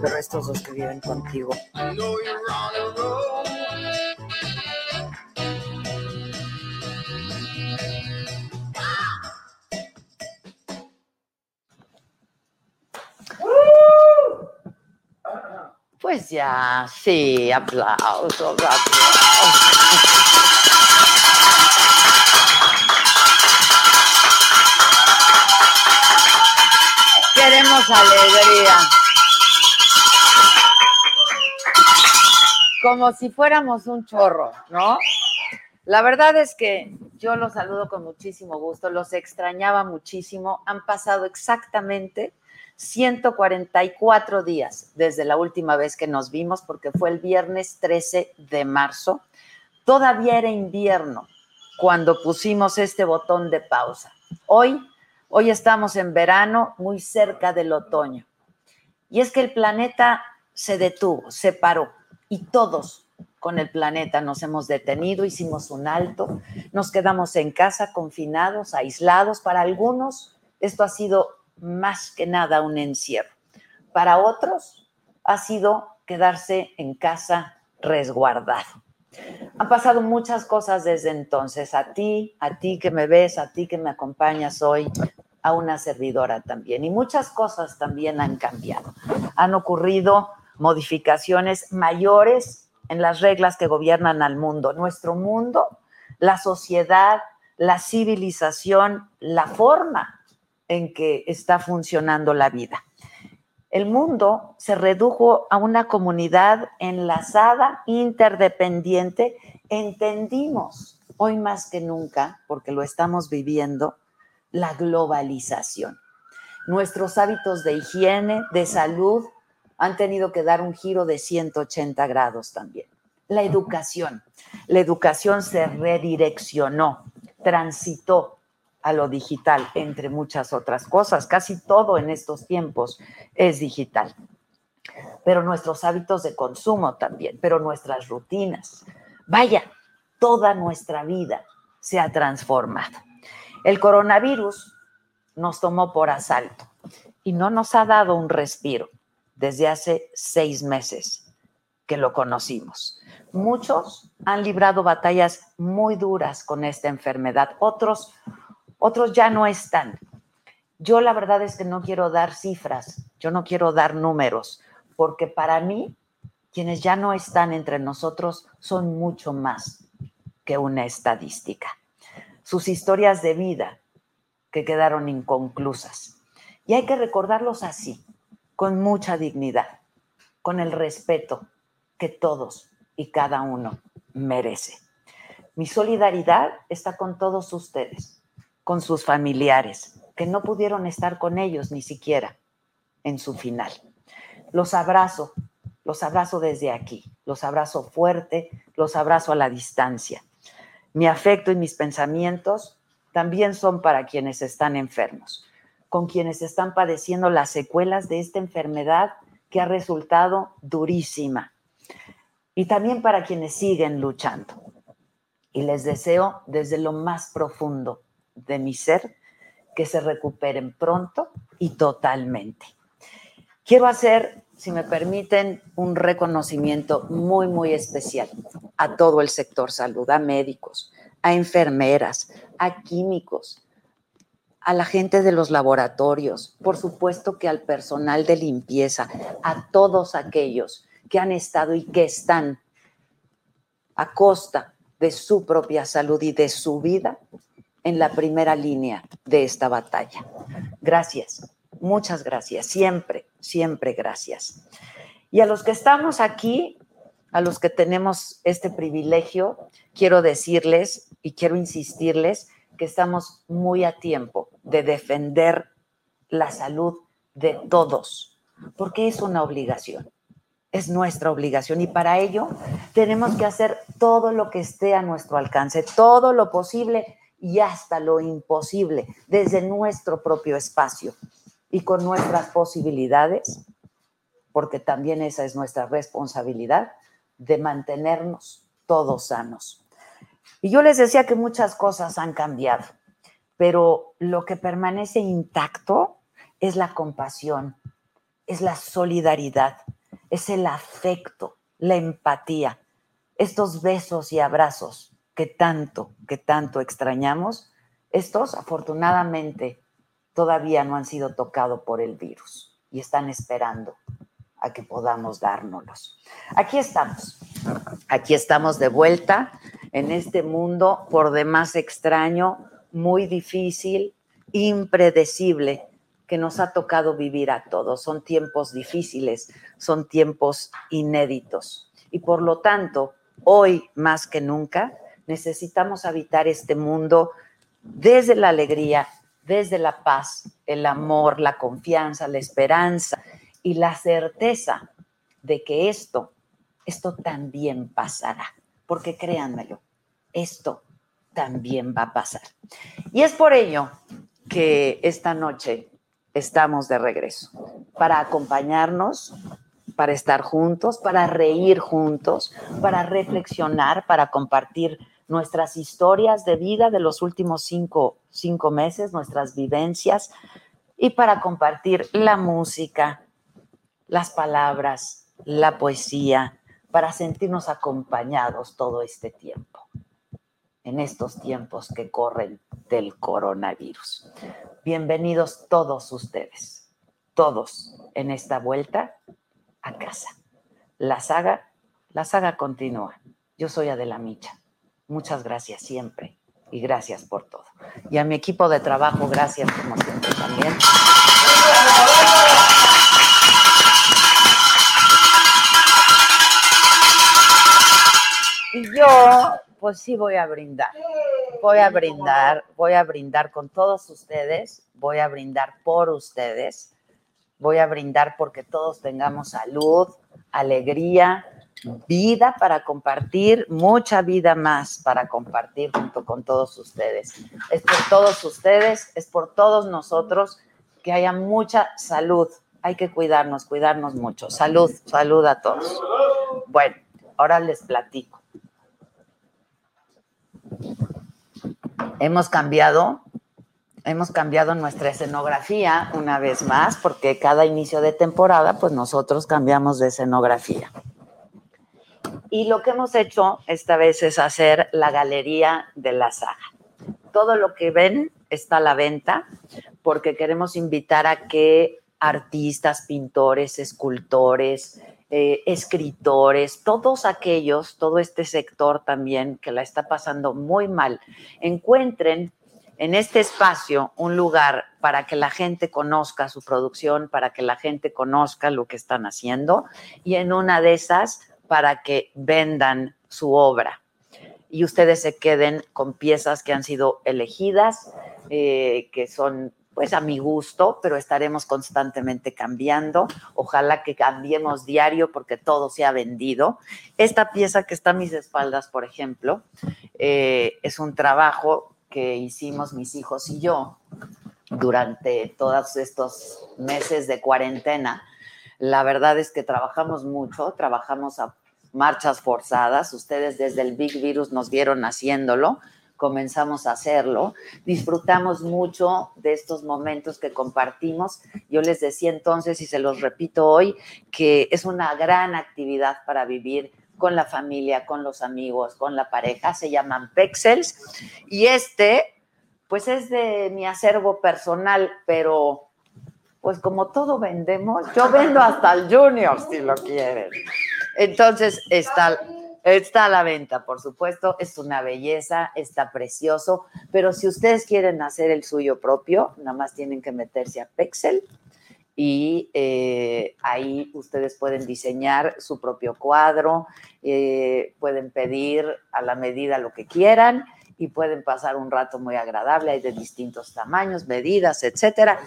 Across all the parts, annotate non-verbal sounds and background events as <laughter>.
pero estos dos que viven contigo. Pues ya, sí, aplausos, aplausos. Queremos alegría. Como si fuéramos un chorro, ¿no? La verdad es que yo los saludo con muchísimo gusto, los extrañaba muchísimo. Han pasado exactamente 144 días desde la última vez que nos vimos, porque fue el viernes 13 de marzo. Todavía era invierno cuando pusimos este botón de pausa. Hoy Hoy estamos en verano, muy cerca del otoño. Y es que el planeta se detuvo, se paró y todos con el planeta nos hemos detenido, hicimos un alto, nos quedamos en casa confinados, aislados. Para algunos esto ha sido más que nada un encierro. Para otros ha sido quedarse en casa resguardado. Han pasado muchas cosas desde entonces. A ti, a ti que me ves, a ti que me acompañas hoy, a una servidora también. Y muchas cosas también han cambiado. Han ocurrido modificaciones mayores en las reglas que gobiernan al mundo. Nuestro mundo, la sociedad, la civilización, la forma en que está funcionando la vida. El mundo se redujo a una comunidad enlazada, interdependiente. Entendimos hoy más que nunca, porque lo estamos viviendo, la globalización. Nuestros hábitos de higiene, de salud, han tenido que dar un giro de 180 grados también. La educación. La educación se redireccionó, transitó a lo digital, entre muchas otras cosas. Casi todo en estos tiempos es digital. Pero nuestros hábitos de consumo también, pero nuestras rutinas. Vaya, toda nuestra vida se ha transformado. El coronavirus nos tomó por asalto y no nos ha dado un respiro desde hace seis meses que lo conocimos. Muchos han librado batallas muy duras con esta enfermedad, otros, otros ya no están. Yo la verdad es que no quiero dar cifras, yo no quiero dar números, porque para mí quienes ya no están entre nosotros son mucho más que una estadística sus historias de vida que quedaron inconclusas. Y hay que recordarlos así, con mucha dignidad, con el respeto que todos y cada uno merece. Mi solidaridad está con todos ustedes, con sus familiares, que no pudieron estar con ellos ni siquiera en su final. Los abrazo, los abrazo desde aquí, los abrazo fuerte, los abrazo a la distancia. Mi afecto y mis pensamientos también son para quienes están enfermos, con quienes están padeciendo las secuelas de esta enfermedad que ha resultado durísima. Y también para quienes siguen luchando. Y les deseo desde lo más profundo de mi ser que se recuperen pronto y totalmente. Quiero hacer, si me permiten, un reconocimiento muy, muy especial a todo el sector salud, a médicos, a enfermeras, a químicos, a la gente de los laboratorios, por supuesto que al personal de limpieza, a todos aquellos que han estado y que están a costa de su propia salud y de su vida en la primera línea de esta batalla. Gracias, muchas gracias, siempre, siempre gracias. Y a los que estamos aquí, a los que tenemos este privilegio, quiero decirles y quiero insistirles que estamos muy a tiempo de defender la salud de todos, porque es una obligación, es nuestra obligación y para ello tenemos que hacer todo lo que esté a nuestro alcance, todo lo posible y hasta lo imposible desde nuestro propio espacio y con nuestras posibilidades, porque también esa es nuestra responsabilidad, de mantenernos todos sanos. Y yo les decía que muchas cosas han cambiado, pero lo que permanece intacto es la compasión, es la solidaridad, es el afecto, la empatía, estos besos y abrazos que tanto, que tanto extrañamos, estos afortunadamente todavía no han sido tocados por el virus y están esperando a que podamos dárnoslos. Aquí estamos, aquí estamos de vuelta en este mundo por demás extraño, muy difícil, impredecible, que nos ha tocado vivir a todos. Son tiempos difíciles, son tiempos inéditos. Y por lo tanto, hoy más que nunca, necesitamos habitar este mundo desde la alegría, desde la paz, el amor, la confianza, la esperanza y la certeza de que esto, esto también pasará. Porque créanmelo, esto también va a pasar. Y es por ello que esta noche estamos de regreso, para acompañarnos, para estar juntos, para reír juntos, para reflexionar, para compartir nuestras historias de vida de los últimos cinco, cinco meses, nuestras vivencias, y para compartir la música, las palabras, la poesía, para sentirnos acompañados todo este tiempo en estos tiempos que corren del coronavirus. Bienvenidos todos ustedes, todos en esta vuelta a casa. La saga, la saga continúa. Yo soy Adela Micha. Muchas gracias siempre y gracias por todo. Y a mi equipo de trabajo, gracias como siempre también. Pues sí voy a brindar. Voy a brindar, voy a brindar con todos ustedes, voy a brindar por ustedes, voy a brindar porque todos tengamos salud, alegría, vida para compartir, mucha vida más para compartir junto con todos ustedes. Es por todos ustedes, es por todos nosotros que haya mucha salud. Hay que cuidarnos, cuidarnos mucho. Salud, salud a todos. Bueno, ahora les platico. Hemos cambiado, hemos cambiado nuestra escenografía una vez más, porque cada inicio de temporada, pues nosotros cambiamos de escenografía. Y lo que hemos hecho esta vez es hacer la galería de la saga. Todo lo que ven está a la venta porque queremos invitar a que artistas, pintores, escultores, eh, escritores, todos aquellos, todo este sector también que la está pasando muy mal, encuentren en este espacio un lugar para que la gente conozca su producción, para que la gente conozca lo que están haciendo y en una de esas para que vendan su obra. Y ustedes se queden con piezas que han sido elegidas, eh, que son pues a mi gusto, pero estaremos constantemente cambiando. Ojalá que cambiemos diario porque todo se ha vendido. Esta pieza que está a mis espaldas, por ejemplo, eh, es un trabajo que hicimos mis hijos y yo durante todos estos meses de cuarentena. La verdad es que trabajamos mucho, trabajamos a marchas forzadas. Ustedes desde el Big Virus nos vieron haciéndolo comenzamos a hacerlo. Disfrutamos mucho de estos momentos que compartimos. Yo les decía entonces, y se los repito hoy, que es una gran actividad para vivir con la familia, con los amigos, con la pareja. Se llaman Pexels. Y este, pues es de mi acervo personal, pero pues como todo vendemos, yo vendo hasta el junior si lo quieren. Entonces está Está a la venta, por supuesto, es una belleza, está precioso, pero si ustedes quieren hacer el suyo propio, nada más tienen que meterse a Pexel y eh, ahí ustedes pueden diseñar su propio cuadro, eh, pueden pedir a la medida lo que quieran y pueden pasar un rato muy agradable. Hay de distintos tamaños, medidas, etcétera.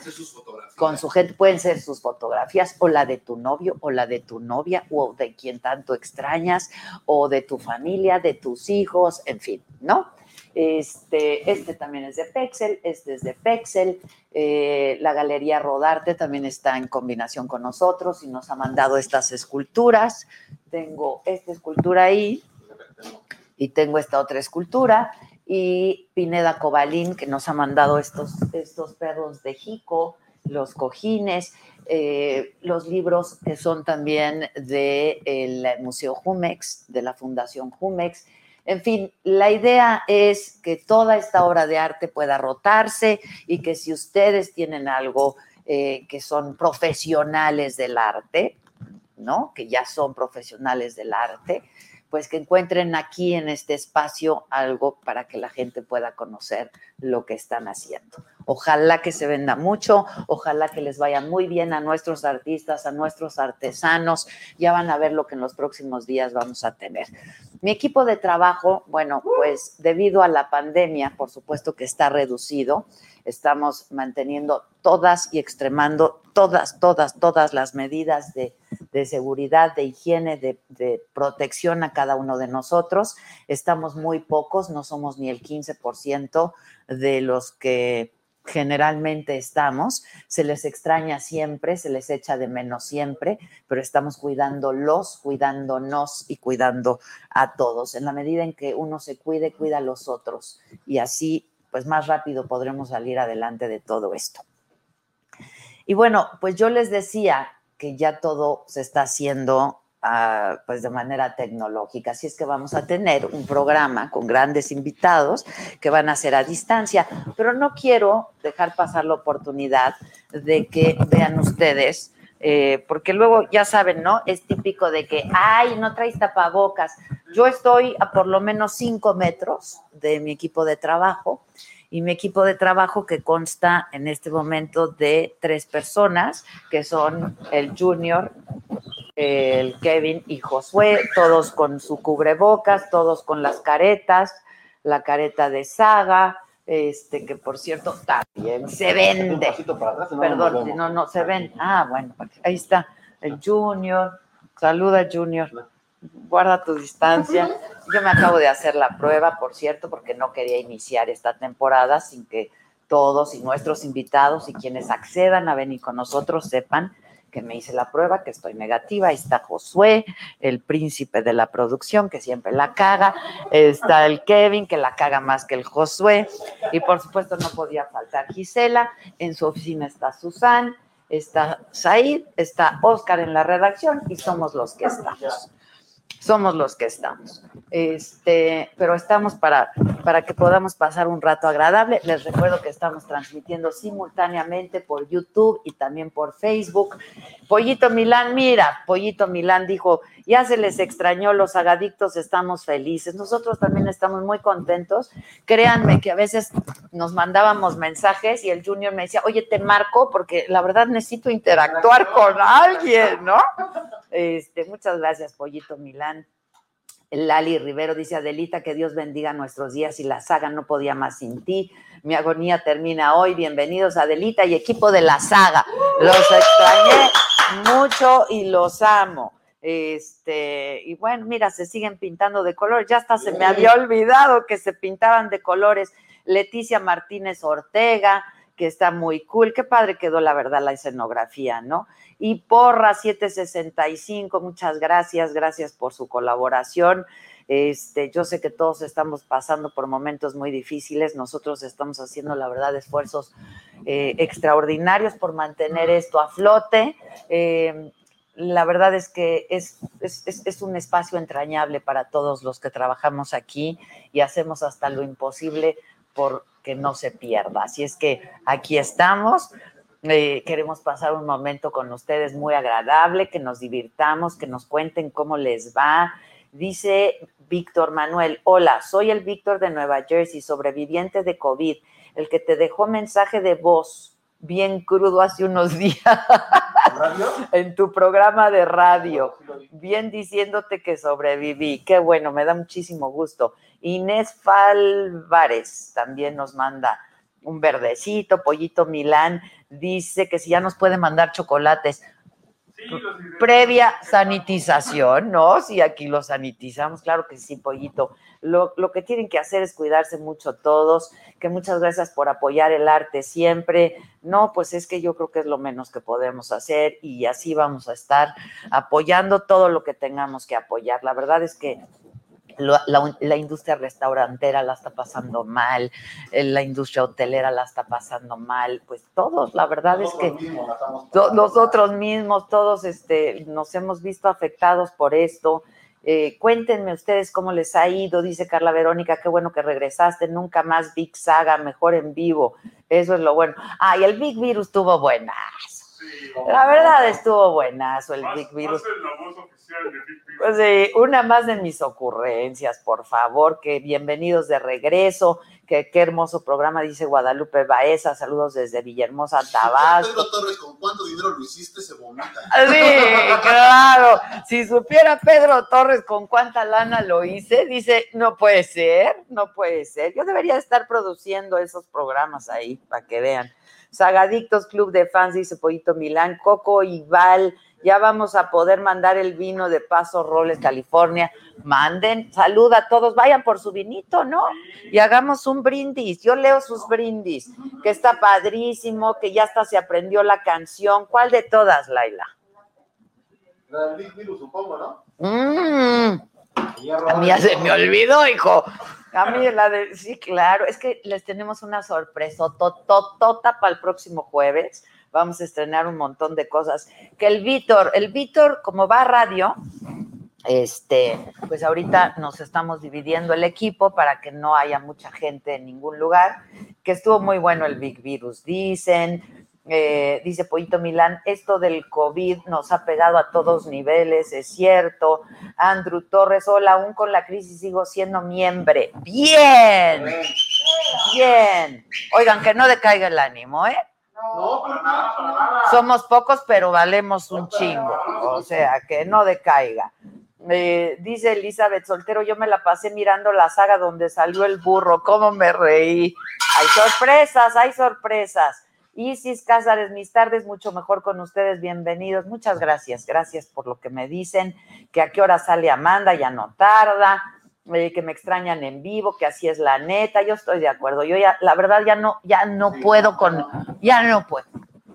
Con su gente pueden ser sus fotografías o la de tu novio o la de tu novia o de quien tanto extrañas o de tu familia, de tus hijos, en fin, ¿no? Este, este también es de Pexel, este es de Pexel. Eh, la Galería Rodarte también está en combinación con nosotros y nos ha mandado estas esculturas. Tengo esta escultura ahí y tengo esta otra escultura y Pineda Cobalín, que nos ha mandado estos, estos perros de Jico, los cojines, eh, los libros que son también del Museo Jumex, de la Fundación Jumex. En fin, la idea es que toda esta obra de arte pueda rotarse y que si ustedes tienen algo eh, que son profesionales del arte, ¿no? Que ya son profesionales del arte, pues que encuentren aquí en este espacio algo para que la gente pueda conocer lo que están haciendo. Ojalá que se venda mucho, ojalá que les vaya muy bien a nuestros artistas, a nuestros artesanos. Ya van a ver lo que en los próximos días vamos a tener. Mi equipo de trabajo, bueno, pues debido a la pandemia, por supuesto que está reducido estamos manteniendo todas y extremando todas, todas, todas las medidas de, seguridad, de higiene, de, de, protección a cada uno de nosotros. Estamos muy pocos, no somos ni el 15% de los que generalmente estamos, se les extraña siempre, se les echa de menos siempre, pero estamos cuidándolos, cuidándonos y cuidando a todos. En la medida en que uno se cuide, cuida a los otros y así pues más rápido podremos salir adelante de todo esto. Y bueno, pues yo les decía que ya todo se está haciendo ah, pues de manera tecnológica, así es que vamos a tener un programa con grandes invitados que van a ser a distancia, pero no quiero dejar pasar la oportunidad de que vean ustedes eh, porque luego ya saben, ¿no? Es típico de que, ay, no traes tapabocas. Yo estoy a por lo menos cinco metros de mi equipo de trabajo y mi equipo de trabajo que consta en este momento de tres personas, que son el Junior, el Kevin y Josué, todos con su cubrebocas, todos con las caretas, la careta de saga, este, que por cierto también se vende. Perdón, no, no, se ven. Ah, bueno, ahí está el Junior. Saluda, Junior. Guarda tu distancia. Yo me acabo de hacer la prueba, por cierto, porque no quería iniciar esta temporada sin que todos y nuestros invitados y quienes accedan a venir con nosotros sepan que me hice la prueba, que estoy negativa. Ahí está Josué, el príncipe de la producción, que siempre la caga. Está el Kevin, que la caga más que el Josué. Y por supuesto no podía faltar Gisela. En su oficina está Susan, está Said, está Oscar en la redacción y somos los que estamos somos los que estamos. Este, pero estamos para, para que podamos pasar un rato agradable. Les recuerdo que estamos transmitiendo simultáneamente por YouTube y también por Facebook. Pollito Milán, mira, Pollito Milán dijo, ya se les extrañó, los agadictos estamos felices. Nosotros también estamos muy contentos. Créanme que a veces nos mandábamos mensajes y el Junior me decía, oye, te marco porque la verdad necesito interactuar con alguien, ¿no? Este, muchas gracias, Pollito Milán. Lali Rivero dice, Adelita, que Dios bendiga nuestros días y la saga no podía más sin ti. Mi agonía termina hoy. Bienvenidos, Adelita y equipo de la saga. Los extrañé mucho y los amo. Este, y bueno, mira, se siguen pintando de color. Ya hasta se me había olvidado que se pintaban de colores. Leticia Martínez Ortega, que está muy cool. Qué padre quedó, la verdad, la escenografía, ¿no? Y Porra 765, muchas gracias, gracias por su colaboración. Este, yo sé que todos estamos pasando por momentos muy difíciles. Nosotros estamos haciendo, la verdad, esfuerzos eh, extraordinarios por mantener esto a flote. Eh, la verdad es que es, es, es, un espacio entrañable para todos los que trabajamos aquí y hacemos hasta lo imposible por que no se pierda. Así es que aquí estamos. Eh, queremos pasar un momento con ustedes muy agradable, que nos divirtamos, que nos cuenten cómo les va. Dice Víctor Manuel, hola, soy el Víctor de Nueva Jersey, sobreviviente de COVID, el que te dejó mensaje de voz bien crudo hace unos <laughs> días en tu programa de radio, bien diciéndote que sobreviví. Qué bueno, me da muchísimo gusto. Inés Falvares también nos manda un verdecito, Pollito Milán dice que si ya nos puede mandar chocolates. previa sanitización, ¿no? Si aquí lo sanitizamos, claro que sí, pollito. Lo, lo, que tienen que hacer es cuidarse mucho todos, que muchas gracias por apoyar el arte siempre. No, pues es que yo creo que es lo menos que podemos hacer y así vamos a estar apoyando todo lo que tengamos que apoyar. La verdad es que la, industria restaurantera la está pasando mal, eh, la industria hotelera la está pasando mal, pues todos, la verdad es que nosotros mismos, todos este, nos hemos visto afectados por esto. Eh, cuéntenme ustedes cómo les ha ido, dice Carla Verónica, qué bueno que regresaste, nunca más Big Saga, mejor en vivo, eso es lo bueno. Ah, y el Big Virus tuvo buenas. la verdad estuvo buenazo el Big Virus. Pues sí, una más de mis ocurrencias, por favor, que bienvenidos de regreso, que qué hermoso programa, dice Guadalupe Baeza, saludos desde Villahermosa, Tabasco. Pedro Torres, ¿con cuánto dinero lo hiciste? Se vomita. Sí, claro, si supiera Pedro Torres con cuánta lana lo hice, dice, no puede ser, no puede ser, yo debería estar produciendo esos programas ahí, para que vean. Sagadictos Club de Fans, dice Pollito Milán, Coco y Val, ya vamos a poder mandar el vino de Paso Robles, California. Manden, saluda a todos, vayan por su vinito, ¿no? Y hagamos un brindis. Yo leo sus brindis, que está padrísimo, que ya hasta se aprendió la canción. ¿Cuál de todas, Laila? La del Virus, supongo, ¿no? Mmm. A mí ya se me olvidó, hijo. A mí la de, sí, claro, es que les tenemos una sorpresa tototota para el próximo jueves vamos a estrenar un montón de cosas. Que el Víctor, el Víctor, como va a radio, este, pues ahorita nos estamos dividiendo el equipo para que no haya mucha gente en ningún lugar, que estuvo muy bueno el Big Virus, dicen. Eh, dice Pollito Milán, esto del COVID nos ha pegado a todos niveles, es cierto. Andrew Torres, hola, aún con la crisis sigo siendo miembro. Bien, bien. Oigan, que no decaiga el ánimo, ¿eh? No, para nada, para nada. Somos pocos, pero valemos un chingo. O sea, que no decaiga. Eh, dice Elizabeth Soltero, yo me la pasé mirando la saga donde salió el burro, cómo me reí. Hay sorpresas, hay sorpresas. Isis Cázares, mis tardes mucho mejor con ustedes, bienvenidos. Muchas gracias, gracias por lo que me dicen, que a qué hora sale Amanda, ya no tarda que me extrañan en vivo, que así es la neta, yo estoy de acuerdo. Yo ya, la verdad, ya no, ya no puedo con, ya no puedo.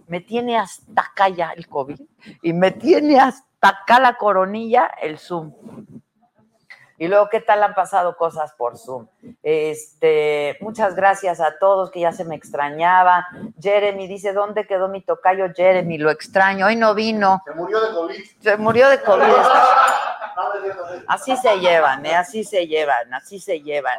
Me tiene hasta acá ya el COVID y me tiene hasta acá la coronilla el Zoom. Y luego, ¿qué tal han pasado cosas por Zoom? Este, muchas gracias a todos que ya se me extrañaba. Jeremy dice, ¿dónde quedó mi tocayo Jeremy? Lo extraño, hoy no vino. Se murió de COVID. Se murió de COVID. <laughs> Así se llevan, ¿eh? así se llevan, así se llevan.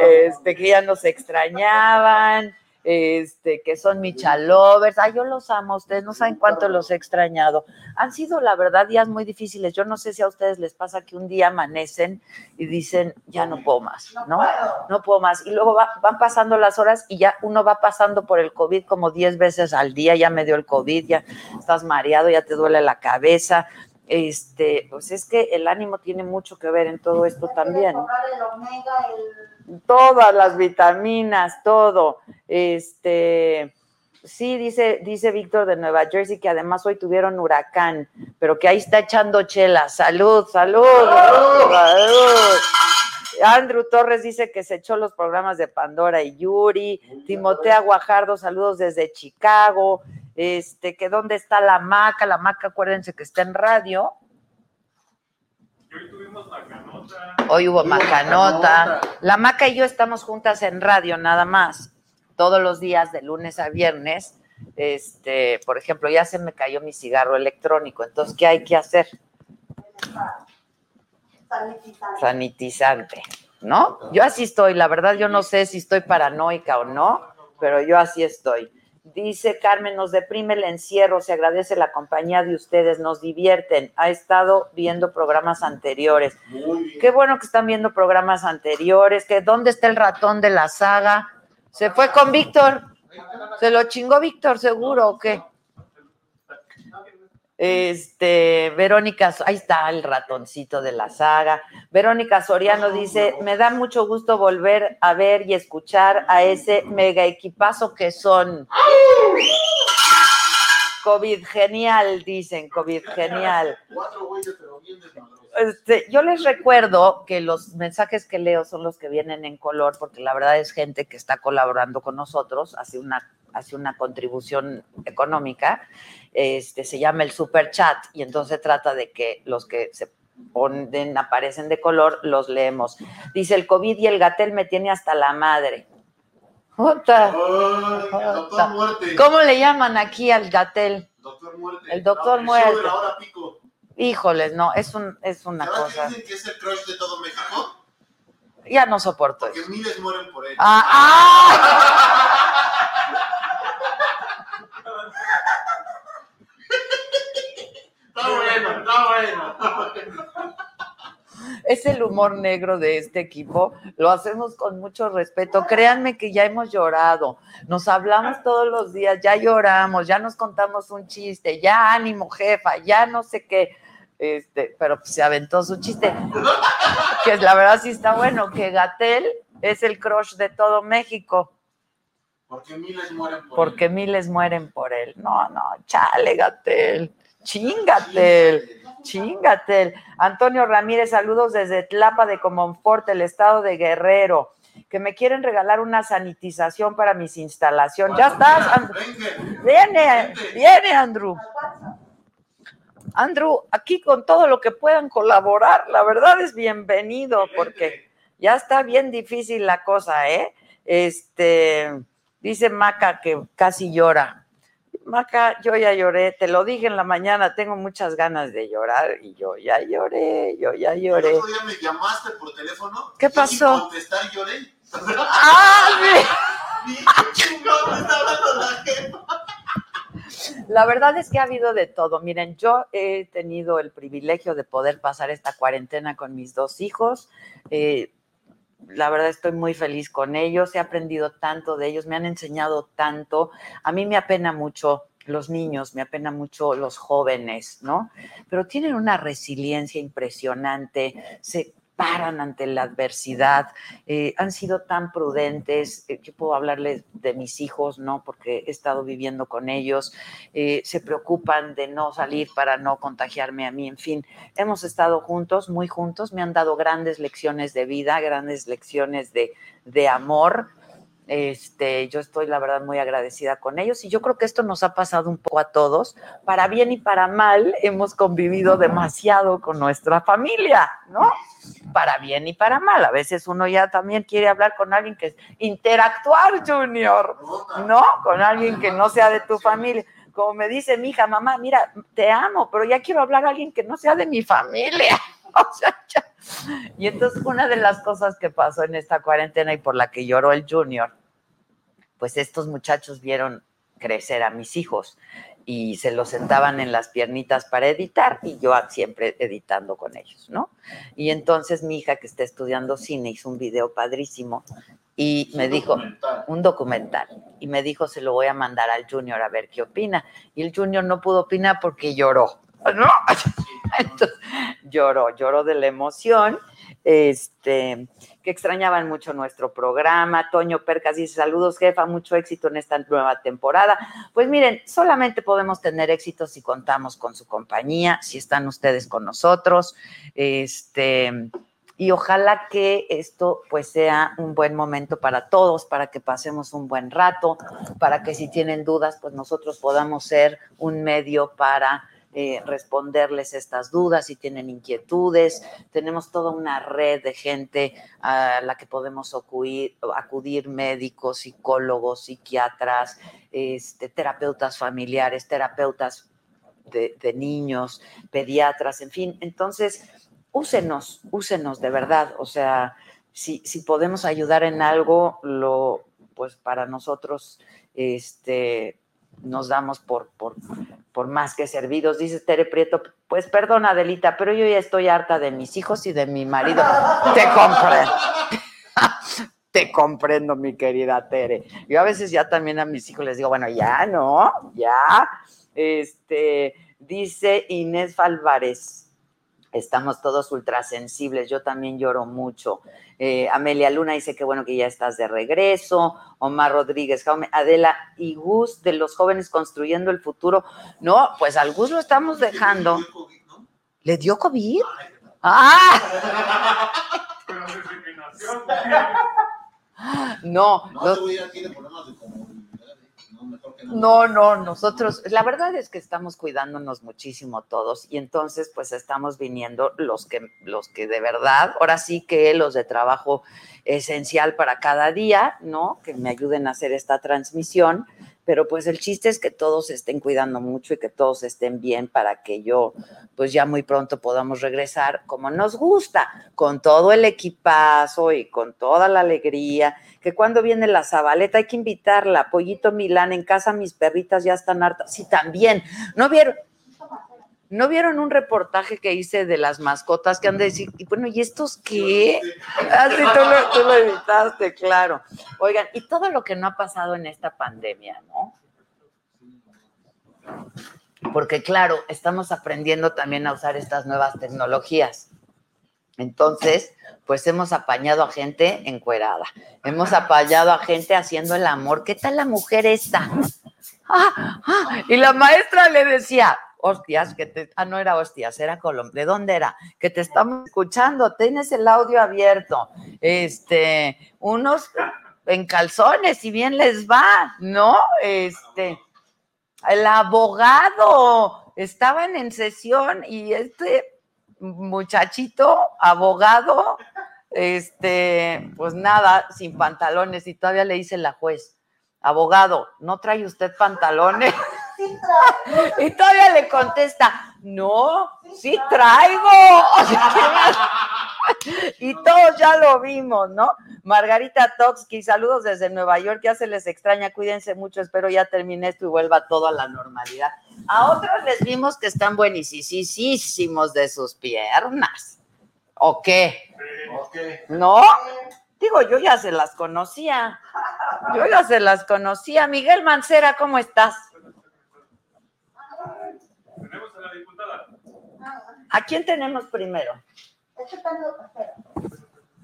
Este, que ya nos extrañaban, este, que son michalovers. Ay, yo los amo, ustedes no saben cuánto los he extrañado. Han sido, la verdad, días muy difíciles. Yo no sé si a ustedes les pasa que un día amanecen y dicen, ya no puedo más, ¿no? No puedo más. Y luego van pasando las horas y ya uno va pasando por el COVID como 10 veces al día, ya me dio el COVID, ya estás mareado, ya te duele la cabeza, este, pues es que el ánimo tiene mucho que ver en todo esto también. Todas las vitaminas, todo. Este, sí, dice, dice Víctor de Nueva Jersey que además hoy tuvieron huracán, pero que ahí está echando chela. Salud, salud, salud. Andrew Torres dice que se echó los programas de Pandora y Yuri. Timotea Guajardo, saludos desde Chicago este, que dónde está la maca, la maca, acuérdense que está en radio. Hoy tuvimos macanota. Hoy hubo macanota. La maca y yo estamos juntas en radio nada más, todos los días de lunes a viernes. Este, por ejemplo, ya se me cayó mi cigarro electrónico, entonces, ¿qué hay que hacer? Sanitizante. Sanitizante, ¿no? Yo así estoy, la verdad yo no sé si estoy paranoica o no, pero yo así estoy. Dice Carmen, nos deprime el encierro, se agradece la compañía de ustedes, nos divierten. Ha estado viendo programas anteriores. Qué bueno que están viendo programas anteriores. Que ¿Dónde está el ratón de la saga? ¿Se fue con Víctor? ¿Se lo chingó Víctor seguro o qué? Este, Verónica, ahí está el ratoncito de la saga. Verónica Soriano dice: Me da mucho gusto volver a ver y escuchar a ese mega equipazo que son. COVID genial, dicen, COVID genial. Este, yo les recuerdo que los mensajes que leo son los que vienen en color, porque la verdad es gente que está colaborando con nosotros, hace una, hace una contribución económica este, se llama el super chat y entonces trata de que los que se ponen, aparecen de color, los leemos. Dice, el COVID y el gatel me tiene hasta la madre. Jota, Muerte. ¿Cómo le llaman aquí al gatel? Doctor Muerte. El Doctor No, Muerte. hora pico. Híjoles, no, es, un, es una ¿Sabes cosa. qué dicen que es el crush de todo México? Ya no soporto Porque eso. miles mueren por él. Ah, ¡ah! Está bueno, está bueno. Es el humor negro de este equipo. Lo hacemos con mucho respeto. Créanme que ya hemos llorado. Nos hablamos todos los días, ya lloramos, ya nos contamos un chiste, ya ánimo, jefa, ya no sé qué. Este, pero se aventó su chiste. Que la verdad sí está bueno, que Gatel es el crush de todo México, Porque miles mueren por porque él. miles mueren por él. No, no, chale, Gatel. Chingatel. Chingatel. Antonio Ramírez, saludos desde Tlapa de Comonfort, el estado de Guerrero. Que me quieren regalar una sanitización para mis instalaciones. Ya estás, And- viene, viene, Andrew. Andrew, aquí con todo lo que puedan colaborar, la verdad es bienvenido, porque ya está bien difícil la cosa, ¿eh? Este, dice Maca que casi llora. Maca, yo ya lloré, te lo dije en la mañana, tengo muchas ganas de llorar y yo ya lloré, yo ya El lloré. otro día me llamaste por teléfono. ¿Qué y pasó? Sin contestar lloré. ¡Ah! <laughs> sí! Chingón está hablando la jefa. La verdad es que ha habido de todo. Miren, yo he tenido el privilegio de poder pasar esta cuarentena con mis dos hijos. Eh, la verdad estoy muy feliz con ellos. He aprendido tanto de ellos, me han enseñado tanto. A mí me apena mucho los niños, me apena mucho los jóvenes, ¿no? Pero tienen una resiliencia impresionante, se paran ante la adversidad, eh, han sido tan prudentes. eh, yo puedo hablarles de mis hijos, ¿no? Porque he estado viviendo con ellos, eh, se preocupan de no salir para no contagiarme a mí, en fin, hemos estado juntos, muy juntos, me han dado grandes lecciones de vida, grandes lecciones de, de amor. Este, yo estoy la verdad muy agradecida con ellos y yo creo que esto nos ha pasado un poco a todos, para bien y para mal, hemos convivido demasiado con nuestra familia, ¿no? Para bien y para mal. A veces uno ya también quiere hablar con alguien que es interactuar, Junior, ¿no? Con alguien que no sea de tu familia. Como me dice mi hija, mamá, mira, te amo, pero ya quiero hablar a alguien que no sea de mi familia. <laughs> O sea, ya. Y entonces una de las cosas que pasó en esta cuarentena y por la que lloró el Junior, pues estos muchachos vieron crecer a mis hijos y se los sentaban en las piernitas para editar y yo siempre editando con ellos, ¿no? Y entonces mi hija que está estudiando cine hizo un video padrísimo y me dijo, un documental, y me dijo, se lo voy a mandar al Junior a ver qué opina. Y el Junior no pudo opinar porque lloró, ¿no? <laughs> Entonces, lloró, lloró de la emoción, este, que extrañaban mucho nuestro programa. Toño Percas dice, saludos jefa, mucho éxito en esta nueva temporada. Pues miren, solamente podemos tener éxito si contamos con su compañía, si están ustedes con nosotros, este, y ojalá que esto pues sea un buen momento para todos, para que pasemos un buen rato, para que si tienen dudas, pues nosotros podamos ser un medio para eh, responderles estas dudas, si tienen inquietudes. Tenemos toda una red de gente a la que podemos acudir, médicos, psicólogos, psiquiatras, este, terapeutas familiares, terapeutas de, de niños, pediatras, en fin. Entonces, úsenos, úsenos de verdad. O sea, si, si podemos ayudar en algo, lo, pues para nosotros, este, nos damos por, por, por más que servidos. Dice Tere Prieto, pues perdona, Adelita, pero yo ya estoy harta de mis hijos y de mi marido. Te comprendo. <laughs> Te comprendo, mi querida Tere. Yo a veces ya también a mis hijos les digo, bueno, ya, ¿no? Ya. Este, dice Inés Álvarez, estamos todos ultrasensibles, yo también lloro mucho. Eh, Amelia Luna dice que bueno que ya estás de regreso. Omar Rodríguez, Jaume, Adela y Gus de los jóvenes construyendo el futuro. No, pues al Gus lo estamos dejando. ¿Le dio COVID? ¡Ah! Pero desde que nació, No, No. No, ¿no? No, nosotros, la verdad es que estamos cuidándonos muchísimo todos y entonces pues estamos viniendo los que, los que de verdad, ahora sí que los de trabajo esencial para cada día, ¿no? Que me ayuden a hacer esta transmisión, pero pues el chiste es que todos estén cuidando mucho y que todos estén bien para que yo pues ya muy pronto podamos regresar como nos gusta, con todo el equipazo y con toda la alegría, que cuando viene la Zabaleta hay que invitarla, Pollito Milán, en casa mis perritas ya están hartas, sí, también, ¿no vieron? ¿No vieron un reportaje que hice de las mascotas que han de decir, y bueno, ¿y estos qué? Ah, sí, tú lo, tú lo evitaste, claro. Oigan, y todo lo que no ha pasado en esta pandemia, ¿no? Porque claro, estamos aprendiendo también a usar estas nuevas tecnologías. Entonces, pues hemos apañado a gente encuerada, hemos apañado a gente haciendo el amor. ¿Qué tal la mujer esta? Ah, ah, y la maestra le decía, hostias, que te, ah, no era hostias, era Colombia, ¿de dónde era? Que te estamos escuchando, tienes el audio abierto, este, unos en calzones, si bien les va, ¿no? Este, el abogado, estaban en sesión y este muchachito, abogado, este, pues nada, sin pantalones, y todavía le dice la juez, abogado, ¿no trae usted pantalones? Y todavía le contesta, no, sí traigo. <laughs> y todos ya lo vimos, ¿no? Margarita Toxky, saludos desde Nueva York, ya se les extraña, cuídense mucho, espero ya termine esto y vuelva todo a la normalidad. A otros les vimos que están buenísimos de sus piernas. ¿O qué? ¿No? Digo, yo ya se las conocía. Yo ya se las conocía. Miguel Mancera, ¿cómo estás? Tenemos a la diputada. ¿A quién tenemos primero?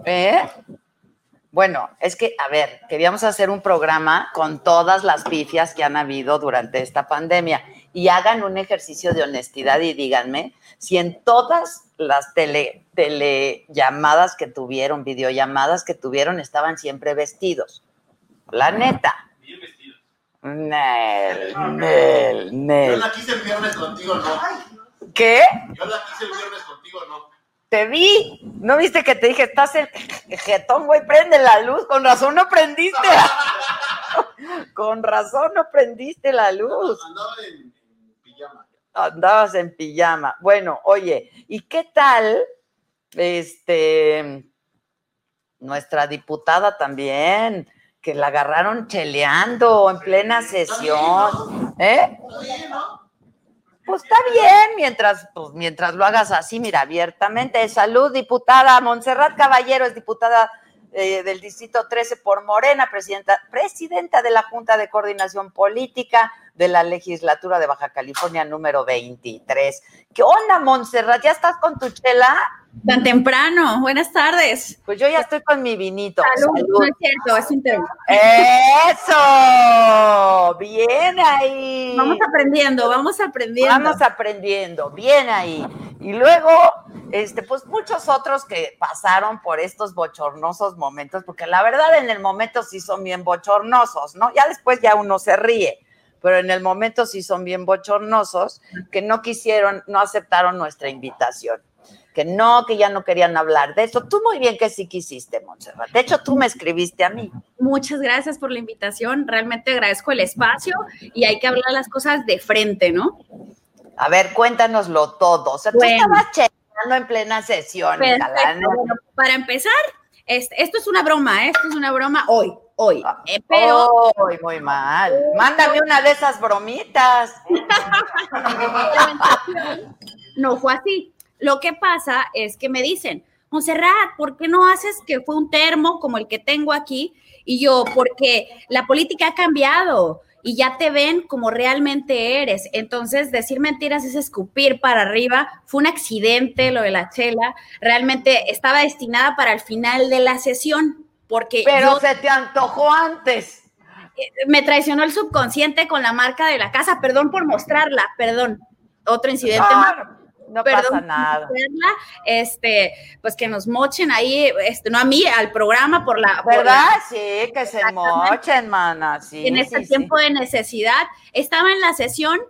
¿Eh? Bueno, es que, a ver, queríamos hacer un programa con todas las pifias que han habido durante esta pandemia y hagan un ejercicio de honestidad y díganme si en todas las tele, telellamadas que tuvieron, videollamadas que tuvieron, estaban siempre vestidos. La neta. Bien vestidos. Nel, Nel, Yo Nel. la quise el viernes contigo, ¿no? ¿Qué? Yo la quise el viernes contigo, ¿no? Te vi. ¿No viste que te dije, estás el jetón, güey? Prende la luz. Con razón no prendiste. <laughs> Con razón no prendiste la luz. Andaba en, en pijama. Andabas en pijama. Bueno, oye, ¿y qué tal este nuestra diputada también? Que la agarraron cheleando en plena sesión. ¿Eh? Pues está bien, mientras, pues, mientras lo hagas así, mira, abiertamente. Salud, diputada. Montserrat Caballero es diputada eh, del Distrito 13 por Morena, presidenta, presidenta de la Junta de Coordinación Política de la Legislatura de Baja California número 23. ¿Qué onda, Montserrat? ¿Ya estás con tu chela? Tan temprano. Buenas tardes. Pues yo ya estoy con mi vinito. Salud. Salud. No es cierto, es un tema. ¡Eso! Bien ahí. Vamos aprendiendo, vamos aprendiendo. Vamos aprendiendo, bien ahí. Y luego, este, pues muchos otros que pasaron por estos bochornosos momentos, porque la verdad en el momento sí son bien bochornosos, ¿no? Ya después ya uno se ríe, pero en el momento sí son bien bochornosos, que no quisieron, no aceptaron nuestra invitación. Que no, que ya no querían hablar de eso. Tú muy bien que sí quisiste, Montserrat. De hecho, tú me escribiste a mí. Muchas gracias por la invitación. Realmente agradezco el espacio y hay que hablar las cosas de frente, ¿no? A ver, cuéntanoslo todo. O sea, tú estabas chequeando en plena sesión. para empezar, este, esto es una broma, ¿eh? esto es una broma hoy, hoy. Eh, pero Ay, muy mal. Mándame una de esas bromitas. <laughs> no fue así. Lo que pasa es que me dicen, Monserrat, ¿por qué no haces que fue un termo como el que tengo aquí? Y yo, porque la política ha cambiado y ya te ven como realmente eres. Entonces, decir mentiras es escupir para arriba. Fue un accidente lo de la chela. Realmente estaba destinada para el final de la sesión, porque Pero yo- se te antojó antes. me traicionó el subconsciente con la marca de la casa. Perdón por mostrarla, perdón. Otro incidente más. Ah, No perdón pasa nada. este, pues que nos mochen ahí, este, no a mí, al programa por la, por la- ¿Verdad? Sí, que se mochen, mana. Sí, en este sí, sí. tiempo de necesidad. Estaba en la sesión,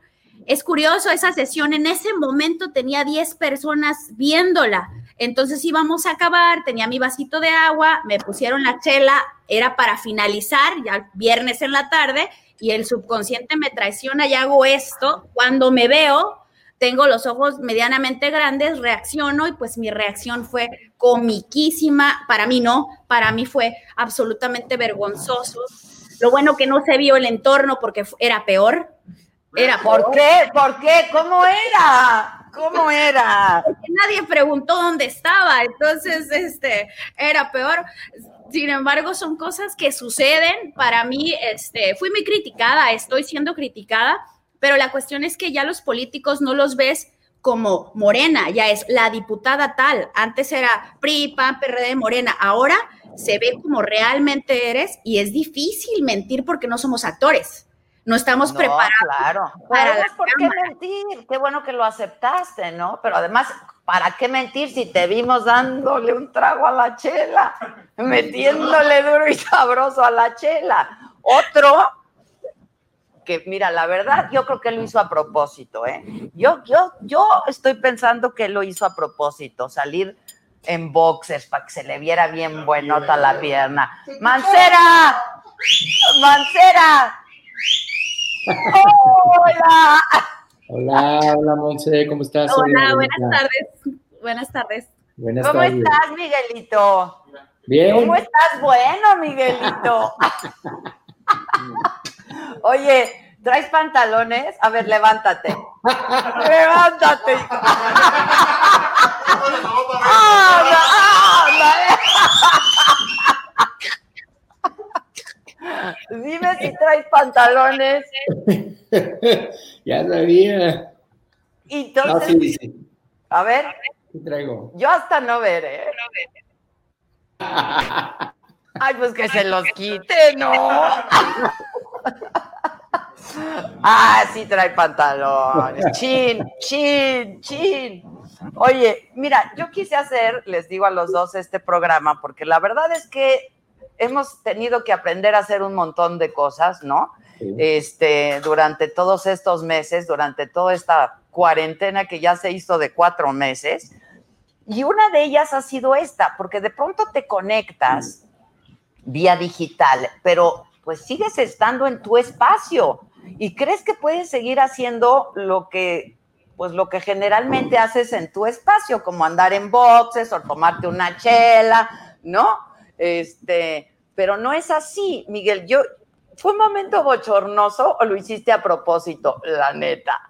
es curioso, esa sesión en ese momento tenía 10 personas viéndola. Entonces íbamos a acabar, tenía mi vasito de agua, me pusieron la chela, era para finalizar, ya viernes en la tarde, y el subconsciente me traiciona y hago esto. Cuando me veo, tengo los ojos medianamente grandes, reacciono y pues mi reacción fue comiquísima. Para mí no, para mí fue absolutamente vergonzoso. Lo bueno que no se vio el entorno porque era peor. Era ¿Por peor. qué? ¿Por qué? ¿Cómo era? ¿Cómo era? Nadie preguntó dónde estaba, entonces este era peor. Sin embargo, son cosas que suceden. Para mí, este, fui muy criticada, estoy siendo criticada, pero la cuestión es que ya los políticos no los ves como Morena, ya es la diputada tal. Antes era PRI, PAN, PRD, Morena. Ahora se ve como realmente eres y es difícil mentir porque no somos actores. No estamos No, preparados. claro. para Pero ¿por qué cámara. mentir? Qué bueno que lo aceptaste, ¿no? Pero además, ¿para qué mentir si te vimos dándole un trago a la chela? Metiéndole duro y sabroso a la chela. Otro que, mira, la verdad, yo creo que lo hizo a propósito, ¿eh? Yo, yo, yo estoy pensando que lo hizo a propósito, salir en boxers para que se le viera bien buenota la pierna. ¡Mancera! ¡Mancera! ¡Hola! Hola, hola Monse, ¿cómo estás? Hola, Hola, buenas tardes. Buenas tardes. Buenas ¿Cómo tardes. estás, Miguelito? Bien. ¿Cómo estás? Bueno, Miguelito. Oye, ¿traes pantalones? A ver, levántate. levántate. <laughs> ¡Anda, anda! Dime si traes pantalones. <laughs> ya sabía. Y No, entonces, sí, sí. a ver, ¿Qué traigo? yo hasta no veré. <laughs> Ay, pues que se los quite, ¿no? <laughs> Ah, sí trae pantalones. Chin, chin, chin. Oye, mira, yo quise hacer, les digo a los dos, este programa, porque la verdad es que hemos tenido que aprender a hacer un montón de cosas, ¿no? Sí. Este, durante todos estos meses, durante toda esta cuarentena que ya se hizo de cuatro meses. Y una de ellas ha sido esta, porque de pronto te conectas vía digital, pero pues sigues estando en tu espacio y crees que puedes seguir haciendo lo que pues lo que generalmente haces en tu espacio, como andar en boxes o tomarte una chela, ¿no? Este, pero no es así, Miguel. Yo fue un momento bochornoso o lo hiciste a propósito, la neta.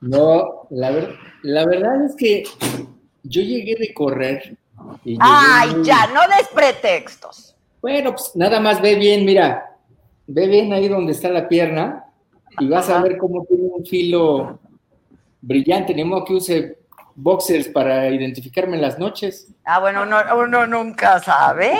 No, la, ver- la verdad es que yo llegué de correr. y Ay, muy- ya, no des pretextos. Bueno, pues nada más ve bien, mira, ve bien ahí donde está la pierna y vas a ver cómo tiene un filo brillante, ni modo que use boxers para identificarme en las noches. Ah, bueno, uno, uno nunca sabe,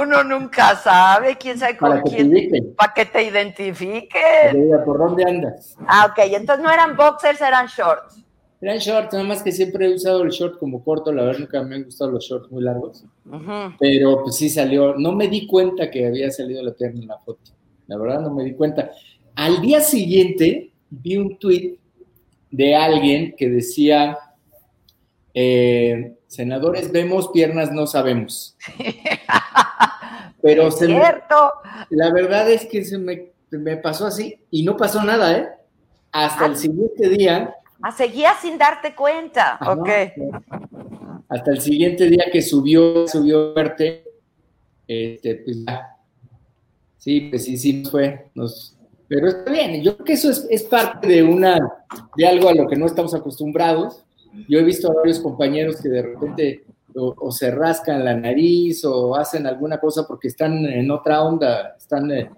uno nunca sabe, quién sabe con Para que te quién, ubiquen. para que te identifiquen. ¿Por dónde andas? Ah, ok, entonces no eran boxers, eran shorts. Eran shorts, nada más que siempre he usado el short como corto, la verdad nunca me han gustado los shorts muy largos, pero pues sí salió, no me di cuenta que había salido la pierna en la foto, la verdad no me di cuenta. Al día siguiente vi un tweet de alguien que decía, eh, senadores vemos, piernas no sabemos. <laughs> Pero Es se me- cierto. la verdad es que se me, me pasó así y no pasó nada, ¿eh? Hasta el siguiente día Ah, seguías sin darte cuenta. Ok. Hasta el siguiente día que subió, subió fuerte, este, pues ya. Sí, pues sí, sí fue. Nos, pero está bien, yo creo que eso es, es parte de una, de algo a lo que no estamos acostumbrados. Yo he visto a varios compañeros que de repente o, o se rascan la nariz o hacen alguna cosa porque están en otra onda, están en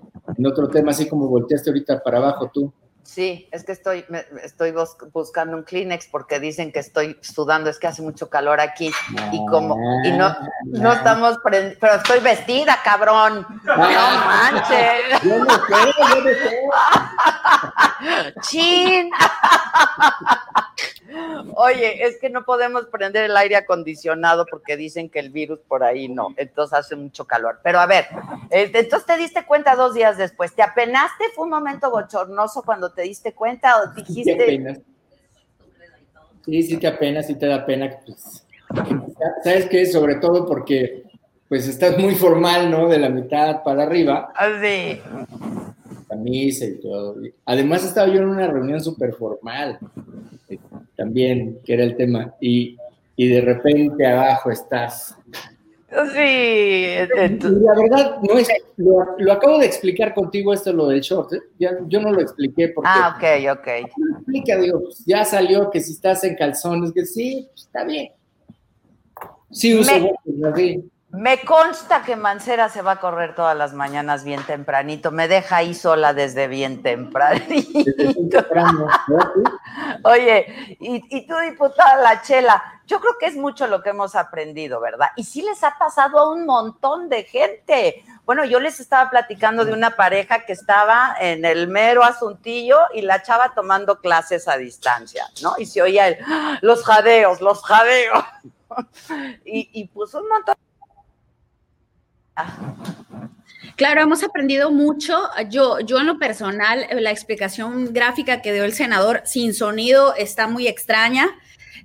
otro tema, así como volteaste ahorita para abajo tú. Sí, es que estoy, me- estoy bus- buscando un Kleenex porque dicen que estoy sudando, es que hace mucho calor aquí y como, y no, no estamos, prend- pero estoy vestida, cabrón. No manches. Yo no sé, yo no sé. <laughs> Chin. Oye, es que no podemos prender el aire acondicionado porque dicen que el virus por ahí no, entonces hace mucho calor. Pero a ver, eh, entonces te diste cuenta dos días después, ¿te apenaste? ¿Fue un momento bochornoso cuando te diste cuenta o Sí, te dijiste, apenas. Sí, sí te apenas, sí te da pena. Pues, ¿Sabes qué? Sobre todo porque pues estás muy formal, ¿no? De la mitad para arriba, así? Camisa y todo. Además estaba yo en una reunión súper formal, eh, también, que era el tema, y, y de repente abajo estás. Sí, entonces- la verdad, no es, lo, lo acabo de explicar contigo esto, lo del short, ¿eh? Ya- yo no lo expliqué porque... ah, ok, ok. explica, digo, pues, ya salió que si estás en calzones, que sí, pues, está bien. Sí, uso Me- así. Me consta que Mancera se va a correr todas las mañanas bien tempranito, me deja ahí sola desde bien tempranito. Desde temprano. Oye, y, y tú, diputada La Chela, yo creo que es mucho lo que hemos aprendido, ¿verdad? Y sí les ha pasado a un montón de gente. Bueno, yo les estaba platicando de una pareja que estaba en el mero asuntillo y la chava tomando clases a distancia, ¿no? Y se oía el, "Ah, los jadeos, los jadeos. <laughs> Y, y puso un montón. Claro, hemos aprendido mucho. Yo, yo en lo personal, la explicación gráfica que dio el senador sin sonido está muy extraña.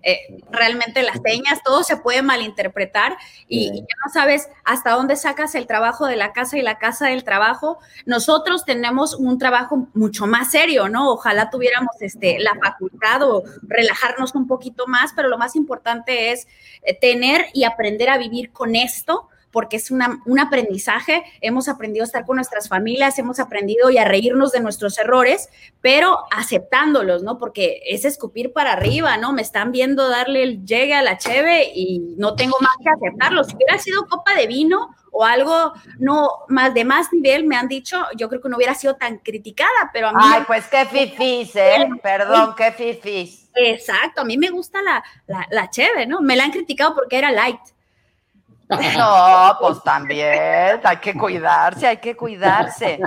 Eh, realmente las señas, todo se puede malinterpretar y, y ya no sabes hasta dónde sacas el trabajo de la casa y la casa del trabajo. Nosotros tenemos un trabajo mucho más serio, ¿no? Ojalá tuviéramos este, la facultad o relajarnos un poquito más, pero lo más importante es eh, tener y aprender a vivir con esto porque es una, un aprendizaje. Hemos aprendido a estar con nuestras familias, hemos aprendido y a reírnos de nuestros errores, pero aceptándolos, ¿no? Porque es escupir para arriba, ¿no? Me están viendo darle el llegue a la cheve y no tengo más que aceptarlo. Si hubiera sido copa de vino o algo no más de más nivel, me han dicho, yo creo que no hubiera sido tan criticada, pero a mí... Ay, pues qué fifís, ¿eh? Perdón, qué fifís. Exacto, a mí me gusta la, la, la cheve, ¿no? Me la han criticado porque era light. No, pues también, hay que cuidarse, hay que cuidarse.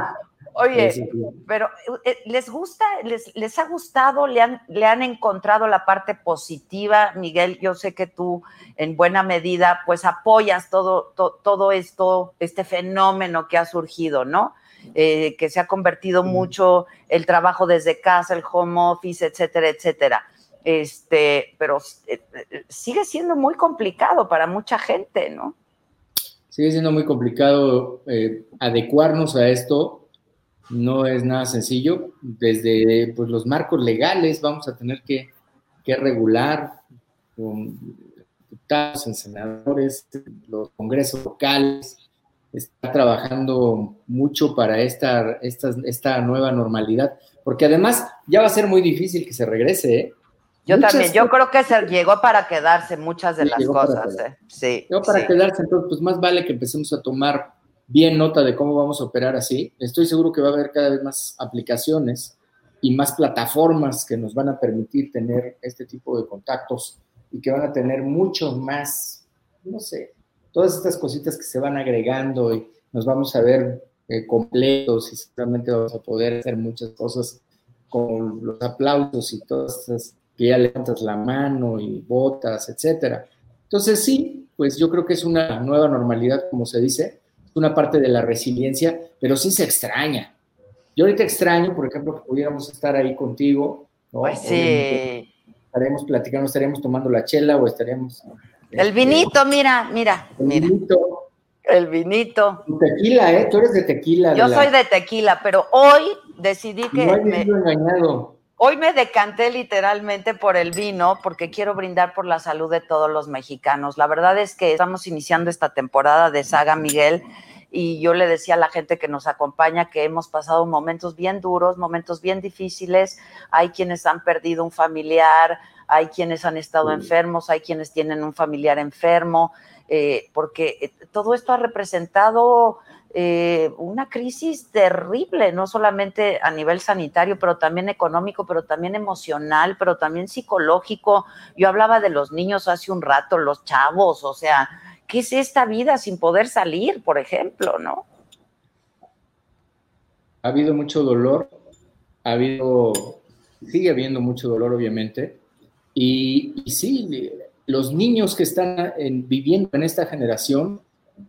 Oye, Sí, sí, sí. pero eh, ¿les gusta, les, les ha gustado, le han, le han encontrado la parte positiva? Miguel, yo sé que tú en buena medida pues apoyas todo, to- todo esto, este fenómeno que ha surgido, ¿no? Eh, que se ha convertido mucho el trabajo desde casa, el home office, etcétera, etcétera. Este, pero eh, eh, sigue siendo muy complicado para mucha gente, ¿no? Sigue siendo muy complicado eh, adecuarnos a esto. No es nada sencillo. Desde pues, los marcos legales vamos a tener que, que regular con diputados, en senadores, los congresos locales. Está trabajando mucho para esta, esta, esta nueva normalidad, porque además ya va a ser muy difícil que se regrese. ¿eh? Yo Muchas también, yo creo que se llegó para quedarse muchas de Sí, las llegó para cosas. ¿eh? Sí. Yo para sí. quedarse, entonces, pues más vale que empecemos a tomar bien nota de cómo vamos a operar así. Estoy seguro que va a haber cada vez más aplicaciones y más plataformas que nos van a permitir tener este tipo de contactos y que van a tener mucho más, no sé, todas estas cositas que se van agregando y nos vamos a ver eh, completos y seguramente vamos a poder hacer muchas cosas con los aplausos y todas estas que ya levantas la mano y botas, etcétera. Entonces sí, pues yo creo que es una nueva normalidad, como se dice, es una parte de la resiliencia, pero sí se extraña. Yo ahorita extraño, por ejemplo, que pudiéramos estar ahí contigo, ¿no? Pues sí. Estaríamos platicando, estaríamos tomando la chela o estaríamos... El este, vinito, mira, mira, El mira. vinito. El vinito. Tequila, ¿eh? Tú eres de tequila. Yo de la- soy de tequila, pero hoy decidí que No hay me, engañado. Hoy me decanté literalmente por el vino porque quiero brindar por la salud de todos los mexicanos. La verdad es que estamos iniciando esta temporada de Saga Miguel y yo le decía a la gente que nos acompaña que hemos pasado momentos bien duros, momentos bien difíciles. Hay quienes han perdido un familiar, hay quienes han estado enfermos, hay quienes tienen un familiar enfermo, eh, porque eh, todo esto ha representado eh, una crisis terrible, no solamente a nivel sanitario, pero también económico, pero también emocional, pero también psicológico. Yo hablaba de los niños hace un rato, los chavos, o sea, ¿qué es esta vida sin poder salir, por ejemplo, no? Ha habido mucho dolor, ha habido, sigue habiendo mucho dolor, obviamente, Y, sí, los niños que están en- viviendo en esta generación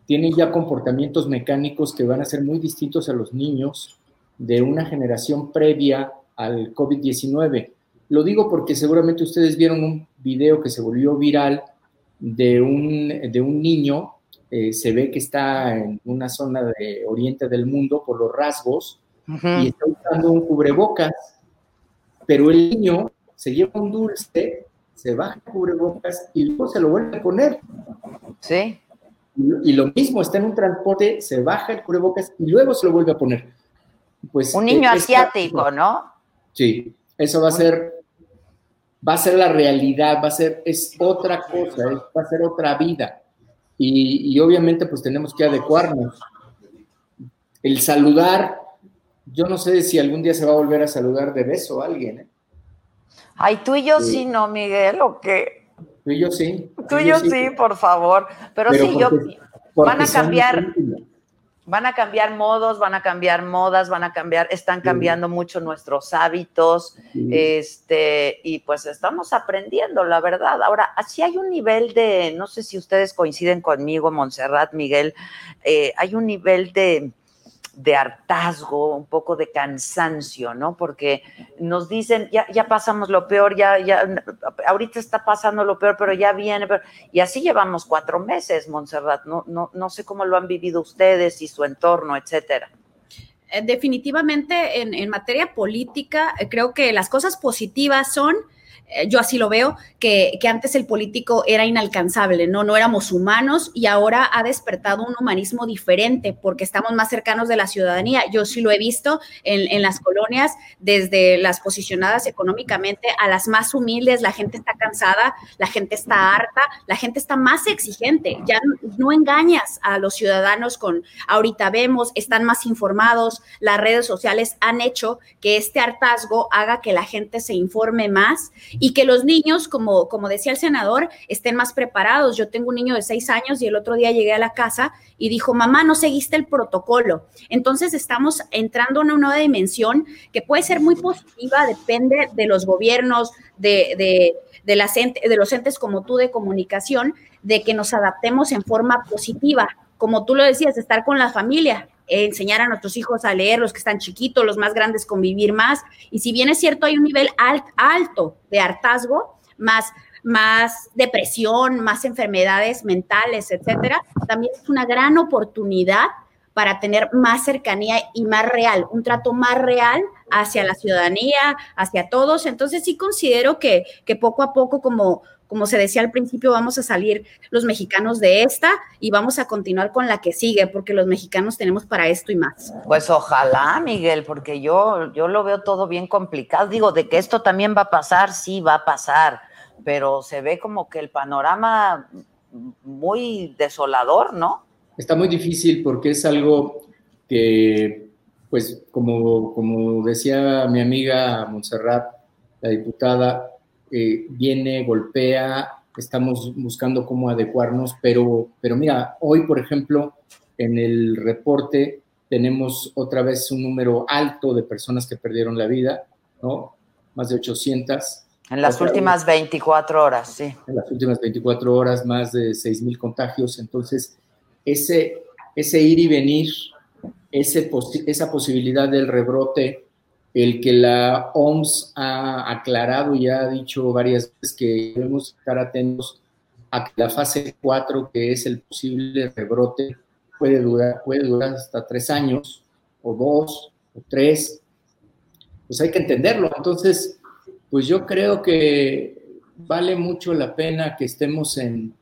tienen ya comportamientos mecánicos que van a ser muy distintos a los niños de una generación previa al COVID-19. Lo digo porque seguramente ustedes vieron un video que se volvió viral de un, de un niño, eh, se ve que está en una zona de oriente del mundo por los rasgos y está usando un cubrebocas, pero el niño se lleva un dulce, se baja el cubrebocas y luego se lo vuelve a poner. Sí. Y, lo mismo, está en un transporte, se baja el cubrebocas y luego se lo vuelve a poner. Pues, Un niño eh, esta- asiático, ¿no? Sí, eso va a ser, va a ser la realidad, va a ser, es otra cosa, es- va a ser otra vida. Y, y obviamente pues tenemos que adecuarnos. El saludar, yo no sé si algún día se va a volver a saludar de beso a alguien. ¿eh? Ay, tú y yo Sí. sí, ¿no, Miguel? ¿O qué? Tú y yo sí. Tú y yo sí, por favor. Pero, Pero sí, yo... porque- van a cambiar. Van a cambiar modos, van a cambiar modas, van a cambiar, están cambiando mucho nuestros hábitos, Sí. este, y pues estamos aprendiendo, la verdad. Ahora, así hay un nivel de, no sé si ustedes coinciden conmigo, Montserrat, Miguel, eh, hay un nivel de, de hartazgo, un poco de cansancio, ¿no? Porque nos dicen, ya, ya pasamos lo peor, ya, ya, ahorita está pasando lo peor, pero ya viene, y así llevamos cuatro meses, Montserrat, no, no, no sé cómo lo han vivido ustedes y su entorno, etcétera. Eh, definitivamente en, en materia política, eh, creo que las cosas positivas son, yo así lo veo, que, que antes el político era inalcanzable, ¿no? No éramos humanos y ahora ha despertado un humanismo diferente porque estamos más cercanos de la ciudadanía. Yo sí lo he visto en, en las colonias, desde las posicionadas económicamente a las más humildes, la gente está cansada, la gente está harta, la gente está más exigente. Ya no, no engañas a los ciudadanos con, ahorita vemos, están más informados, las redes sociales han hecho que este hartazgo haga que la gente se informe más y que los niños, como, como decía el senador, estén más preparados. Yo tengo un niño de seis años y el otro día llegué a la casa y dijo, mamá, no seguiste el protocolo. Entonces estamos entrando en una nueva dimensión que puede ser muy positiva, depende de los gobiernos, de, de, de, las de los entes como tú de comunicación, de que nos adaptemos en forma positiva. Como tú lo decías, estar con la familia, enseñar a nuestros hijos a leer, los que están chiquitos, los más grandes convivir más. Y si bien es cierto, hay un nivel alt, alto de hartazgo, más, más depresión, más enfermedades mentales, etcétera, también es una gran oportunidad para tener más cercanía y más real, un trato más real hacia la ciudadanía, hacia todos. Entonces sí considero que, que poco a poco, como, como se decía al principio, vamos a salir los mexicanos de esta y vamos a continuar con la que sigue, porque los mexicanos tenemos para esto y más. Pues ojalá, Miguel, porque yo, yo lo veo todo bien complicado. Digo, de que esto también va a pasar, sí va a pasar, pero se ve como que el panorama muy desolador, ¿no? Está muy difícil porque es algo que, pues, como, como decía mi amiga Montserrat, la diputada, eh, viene, golpea, estamos buscando cómo adecuarnos, pero, pero mira, hoy, por ejemplo, en el reporte tenemos otra vez un número alto de personas que perdieron la vida, ¿no? Más de 800. En las últimas 24 horas, sí. En las últimas 24 horas, más de 6 mil contagios. Entonces, ese, ese ir y venir, ese esa posibilidad del rebrote, el que la OMS ha aclarado y ha dicho varias veces que debemos estar atentos a que la fase 4, que es el posible rebrote, puede durar, puede durar hasta tres años, o dos, o tres, pues hay que entenderlo. Entonces, pues yo creo que vale mucho la pena que estemos en,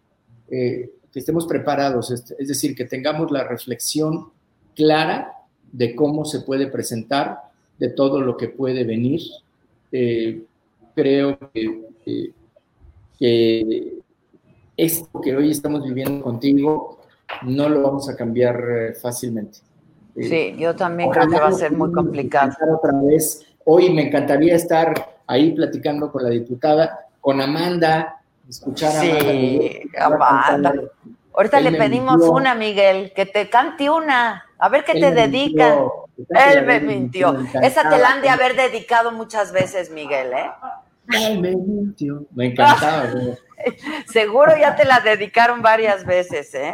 eh, que estemos preparados, es decir, que tengamos la reflexión clara de cómo se puede presentar, de todo lo que puede venir. Eh, creo que, que, que, esto que hoy estamos viviendo contigo no lo vamos a cambiar eh, fácilmente. Sí, yo también creo que va a ser muy complicado. Otra vez. Hoy me encantaría estar ahí platicando con la diputada, con Amanda, escuchar a sí, Amanda. Amanda. Ahorita Él le pedimos una, Miguel, que te cante una. A ver qué Él te dedica. Él me mintió. Esa te la han de haber dedicado muchas veces, Miguel, ¿eh? Él me mintió. Me encantaba. <laughs> Seguro ya te la dedicaron varias veces, ¿eh?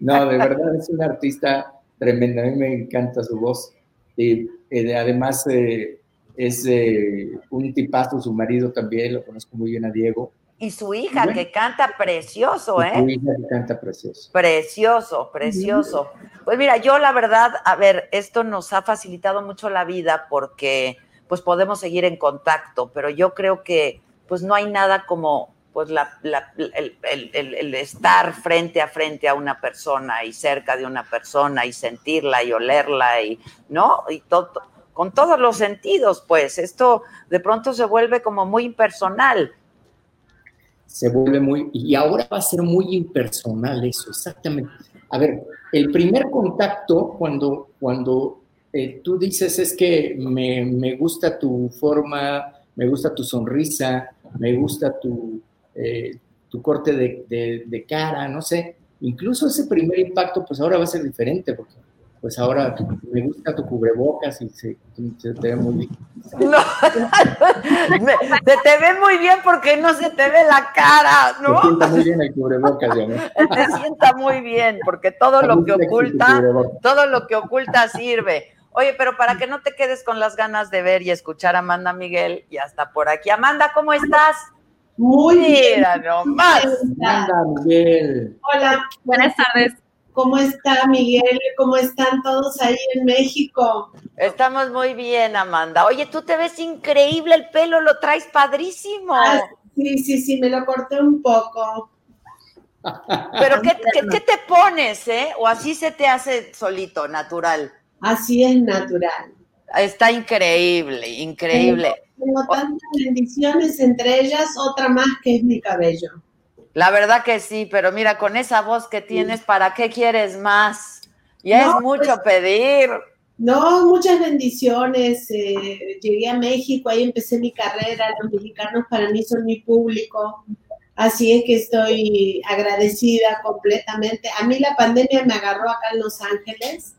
No, de verdad es un artista tremenda. A mí me encanta su voz. Y eh, además eh, es eh, un tipazo, su marido también, lo conozco muy bien a Diego. Y su hija, Bueno. que canta precioso, Y su ¿eh? hija que canta precioso. Precioso, precioso. Pues mira, yo la verdad, a ver, esto nos ha facilitado mucho la vida porque pues podemos seguir en contacto, pero yo creo que pues no hay nada como pues la, la- el, el- el- el estar frente a frente a una persona y cerca de una persona y sentirla y olerla y, ¿no? Y todo, con todos los sentidos, pues esto de pronto se vuelve como muy impersonal. Se vuelve muy, y ahora va a ser muy impersonal eso, exactamente. A ver, el primer contacto, cuando, cuando eh, tú dices es que me, me gusta tu forma, me gusta tu sonrisa, me gusta tu, eh, tu corte de, cara, no sé, incluso ese primer impacto, pues ahora va a ser diferente, porque pues ahora me gusta tu cubrebocas y se, se te ve muy bien. No, <laughs> Me- se te ve muy bien porque no se te ve la cara, Se ¿no? sienta muy bien el cubrebocas, ya, ¿no? Te sienta muy bien porque todo lo que oculta, todo lo que oculta sirve. Oye, pero para que no te quedes con las ganas de ver y escuchar a Amanda Miguel, ya está por aquí. Amanda, ¿cómo estás? Muy bien. Mira nomás. Anda, Miguel. Hola, Buenas tardes. ¿Cómo está Miguel? ¿Cómo están todos ahí en México? Estamos muy bien, Amanda. Oye, tú te ves increíble, el pelo lo traes padrísimo. Ah, sí, sí, sí, me lo corté un poco. Pero ¿qué, <laughs> qué, qué te pones, eh? ¿O así se te hace solito, natural? Así es natural. Está increíble, increíble. Tengo tantas bendiciones, entre ellas otra más que es mi cabello. La verdad que sí, pero mira, con esa voz que tienes, ¿para qué quieres más? Ya No, es mucho pedir. No, muchas bendiciones. eh, llegué a México, ahí empecé mi carrera. Los mexicanos para mí son mi público. Así es que estoy agradecida completamente. A mí la pandemia me agarró acá en Los Ángeles.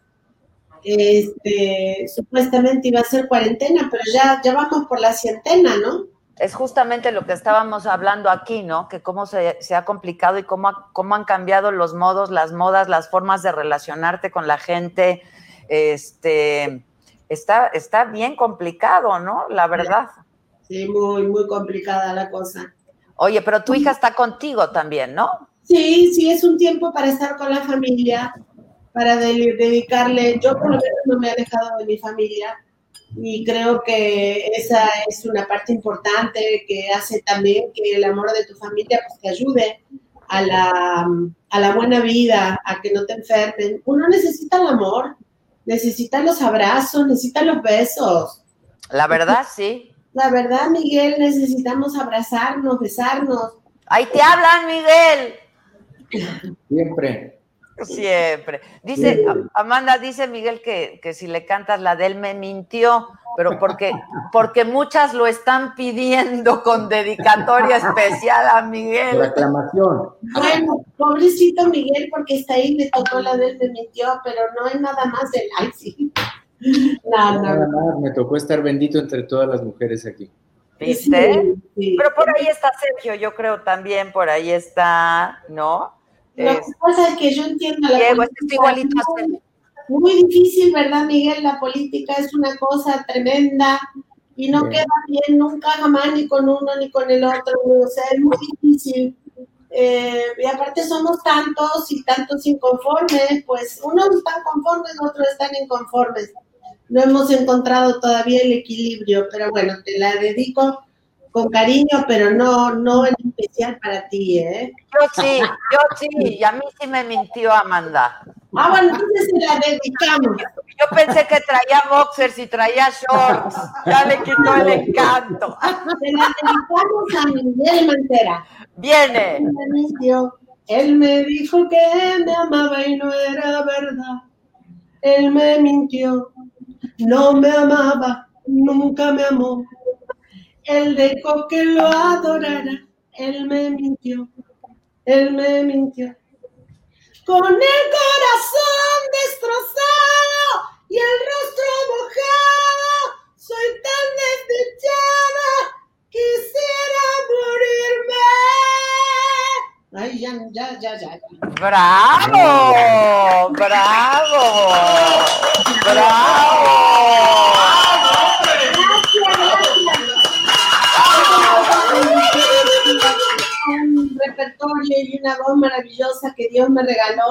Este, supuestamente iba a ser cuarentena, pero ya, ya vamos por la cientena, ¿no? Es justamente lo que estábamos hablando aquí, ¿no? Que cómo se, se ha complicado y cómo, ha- cómo han cambiado los modos, las modas, las formas de relacionarte con la gente. Este, está, está bien complicado, ¿no? La verdad. Sí, muy, muy complicada la cosa. Oye, pero tu hija está contigo también, ¿no? Sí, sí, es un tiempo para estar con la familia, para de- dedicarle, yo por lo menos no me he alejado de mi familia y creo que esa es una parte importante que hace también que el amor de tu familia pues, te ayude a la, a la buena vida, a que no te enfermen. Uno necesita el amor, necesita los abrazos, necesita los besos. La verdad, sí. La verdad, Miguel, necesitamos abrazarnos, besarnos. Ahí te hablan, Miguel. Siempre. <laughs> Siempre. Dice, Amanda, dice Miguel que, que si le cantas la de él me mintió, pero porque, porque muchas lo están pidiendo con dedicatoria especial a Miguel. aclamación. Bueno, pobrecito Miguel, porque está ahí, le tocó la del me mintió, pero no es nada más del ay, sí. <laughs> No, Nada no. más me tocó estar bendito entre todas las mujeres aquí. ¿Viste? Sí, sí. Pero por ahí está Sergio, yo creo también, por ahí está, ¿no? Lo que pasa es que yo entiendo la Diego, política. igualito. Muy difícil, ¿verdad, Miguel? La política es una cosa tremenda y no queda bien nunca jamás ni con uno ni con el otro. O sea, es muy difícil. Eh, y aparte somos tantos y tantos inconformes, pues unos están conformes, otros están inconformes. No hemos encontrado todavía el equilibrio, pero bueno, te la dedico con cariño, pero no, no en especial para ti, ¿eh? Yo sí, yo sí, y a mí sí me mintió Amanda. Ah, bueno, entonces se la dedicamos. Yo pensé que traía boxers y traía shorts. Ya le quitó el encanto. Se la dedicamos a Miguel Mantera. Viene. Él me mintió. Él me dijo que me amaba y no era verdad. Él me mintió. No me amaba, nunca me amó. Él dejó que lo adorara. Él me mintió. Él me mintió. Con el corazón destrozado y el rostro mojado, soy tan desdichada, quisiera morirme. Ay, ya, ya, ya, ya. ¡Bravo! ¡Bravo! <laughs> ¡Bravo! Y una voz maravillosa que Dios me regaló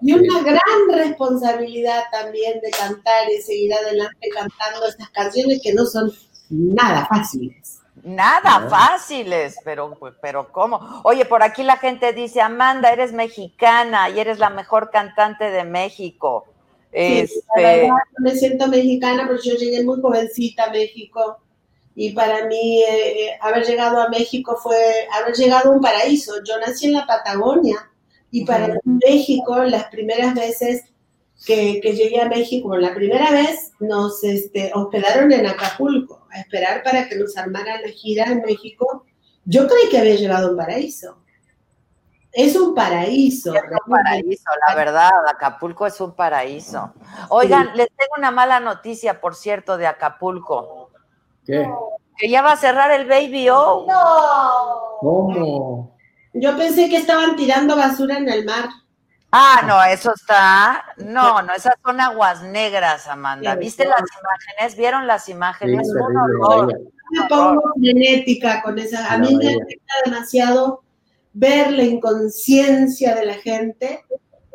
y una gran responsabilidad también de cantar y seguir adelante cantando estas canciones que no son nada fáciles. Nada fáciles, pero, pero ¿cómo? Oye, por aquí la gente dice, Amanda, eres mexicana y eres la mejor cantante de México. Sí, este... la verdad, me siento mexicana porque yo llegué muy jovencita a México y para mí eh, haber llegado a México fue haber llegado a un paraíso. Yo nací en la Patagonia y para uh -huh. México las primeras veces que, que, llegué a México, la primera vez nos este, hospedaron en Acapulco a esperar para que nos armaran la gira en México. Yo creí que había llegado a un paraíso. Es un paraíso. Es un paraíso, la verdad, Acapulco es un paraíso. Oigan, sí. les tengo una mala noticia, por cierto, de Acapulco. ¿Qué? Que ya va a cerrar el Baby O. No. ¿Cómo? Yo pensé que estaban tirando basura en el mar. Ah, no, eso está. No, no, esas son aguas negras, Amanda. ¿Viste las imágenes? ¿Vieron las imágenes? Sí, terrible, me pongo genética con esa. A mí me afecta demasiado ver la inconsciencia de la gente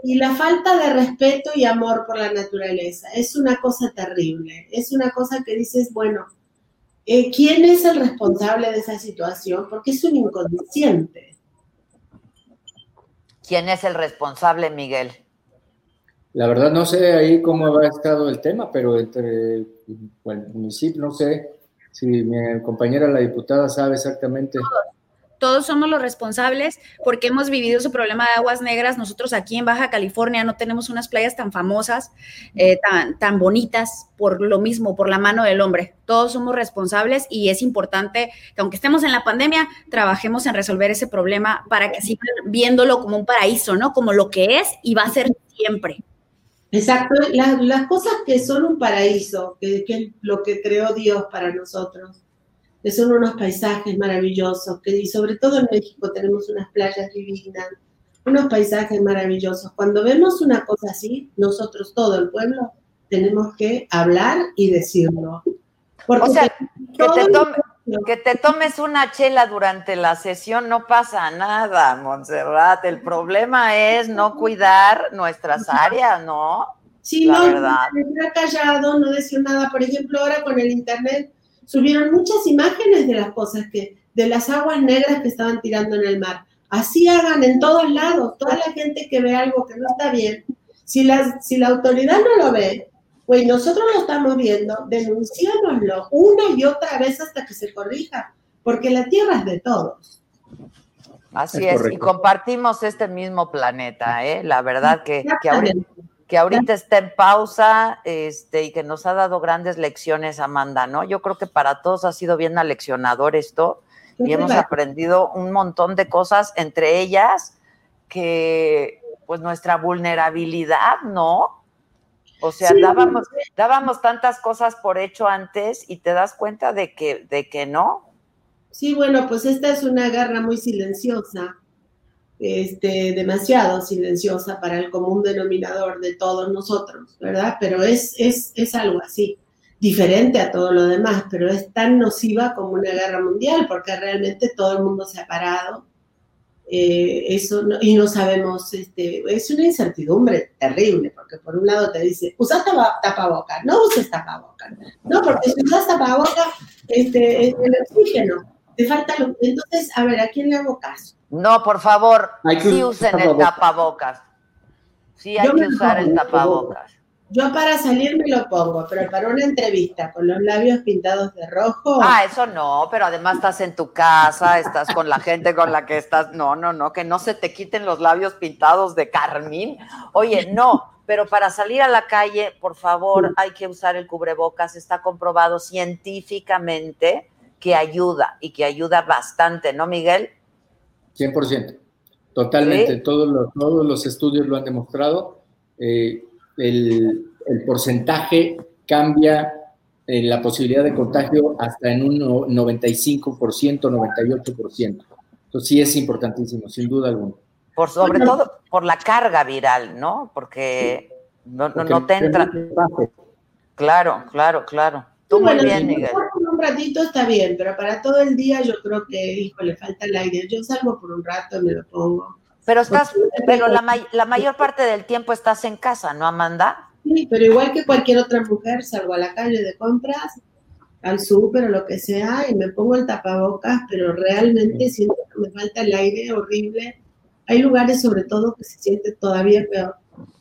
y la falta de respeto y amor por la naturaleza. Es una cosa terrible. Es una cosa que dices, bueno, eh, ¿quién es el responsable de esa situación? Porque es un inconsciente. ¿Quién es el responsable, Miguel? La verdad no sé ahí cómo ha estado el tema, pero entre bueno, el municipio, no sé si mi compañera la diputada sabe exactamente. Todos, todos somos los responsables porque hemos vivido ese problema de aguas negras. Nosotros aquí en Baja California no tenemos unas playas tan famosas, eh, tan, bonitas por lo mismo, por la mano del hombre. Todos somos responsables y es importante que aunque estemos en la pandemia, trabajemos en resolver ese problema para que sigan viéndolo como un paraíso, ¿no? Como lo que es y va a ser siempre. Exacto, las, cosas que son un paraíso, que, es lo que creó Dios para nosotros, que son unos paisajes maravillosos, que y sobre todo en México tenemos unas playas divinas, unos paisajes maravillosos. Cuando vemos una cosa así, nosotros, todo el pueblo, tenemos que hablar y decirlo. Porque o sea, que te, tome, que te, tomes una chela durante la sesión no pasa nada, Montserrat. El problema es no cuidar nuestras áreas, ¿no? Sí, la no, verdad. me callado, no decir nada. Por ejemplo, ahora con el internet subieron muchas imágenes de las cosas que, de las aguas negras que estaban tirando en el mar. Así hagan en todos lados, toda la gente que ve algo que no está bien, si la, si la autoridad no lo ve, pues nosotros lo estamos viendo, denunciémoslo una y otra vez hasta que se corrija, porque la tierra es de todos. Así es, es y compartimos este mismo planeta, ¿eh? La verdad que, que ahorita, que ahorita está en pausa este, y que nos ha dado grandes lecciones, Amanda, ¿no? Yo creo que para todos ha sido bien aleccionador esto y hemos aprendido un montón de cosas, entre ellas que, pues, nuestra vulnerabilidad, ¿no? O sea, sí. dábamos, dábamos tantas cosas por hecho antes y te das cuenta de que, de que no. Sí, bueno, pues esta es una guerra muy silenciosa este, demasiado silenciosa para el común denominador de todos nosotros, ¿verdad? Pero es, es, es algo así, diferente a todo lo demás, pero es tan nociva como una guerra mundial, porque realmente todo el mundo se ha parado. Eh, eso no, y no sabemos, este, es una incertidumbre terrible, porque por un lado te dice, usa tapabocas, no uses tapabocas, no, porque si usas tapabocas, este, el oxígeno, te falta, lo, entonces, a ver, ¿a quién le hago caso? No, por favor, sí usen el tapabocas. Sí hay Yo que usar el tapabocas. Yo para salir me lo pongo, pero para una entrevista con los labios pintados de rojo. Ah, eso no, pero además estás en tu casa, estás con la gente con la que estás. No, no, no, que no se te quiten los labios pintados de carmín. Oye, no, pero para salir a la calle, por favor, hay que usar el cubrebocas. Está comprobado científicamente que ayuda y que ayuda bastante, ¿no, Miguel? 100%, totalmente. ¿Sí? Todos, los, todos los estudios lo han demostrado. Eh, el, el, porcentaje cambia en la posibilidad de contagio hasta en un 95%, 98%. Entonces sí es importantísimo, sin duda alguna. por sobre todo por la carga viral, ¿no? Porque no, no, no te entra. Claro, claro, claro. Tú muy bien, Miguel. Un ratito está bien, pero para todo el día yo creo que, hijo, le falta el aire. Yo salgo por un rato y me lo pongo. Pero estás, pero la, may- la mayor parte del tiempo estás en casa, ¿no, Amanda? Sí, pero igual que cualquier otra mujer, salgo a la calle de compras, al súper o lo que sea, y me pongo el tapabocas, pero realmente siento que me falta el aire horrible. Hay lugares, sobre todo, que se siente todavía peor.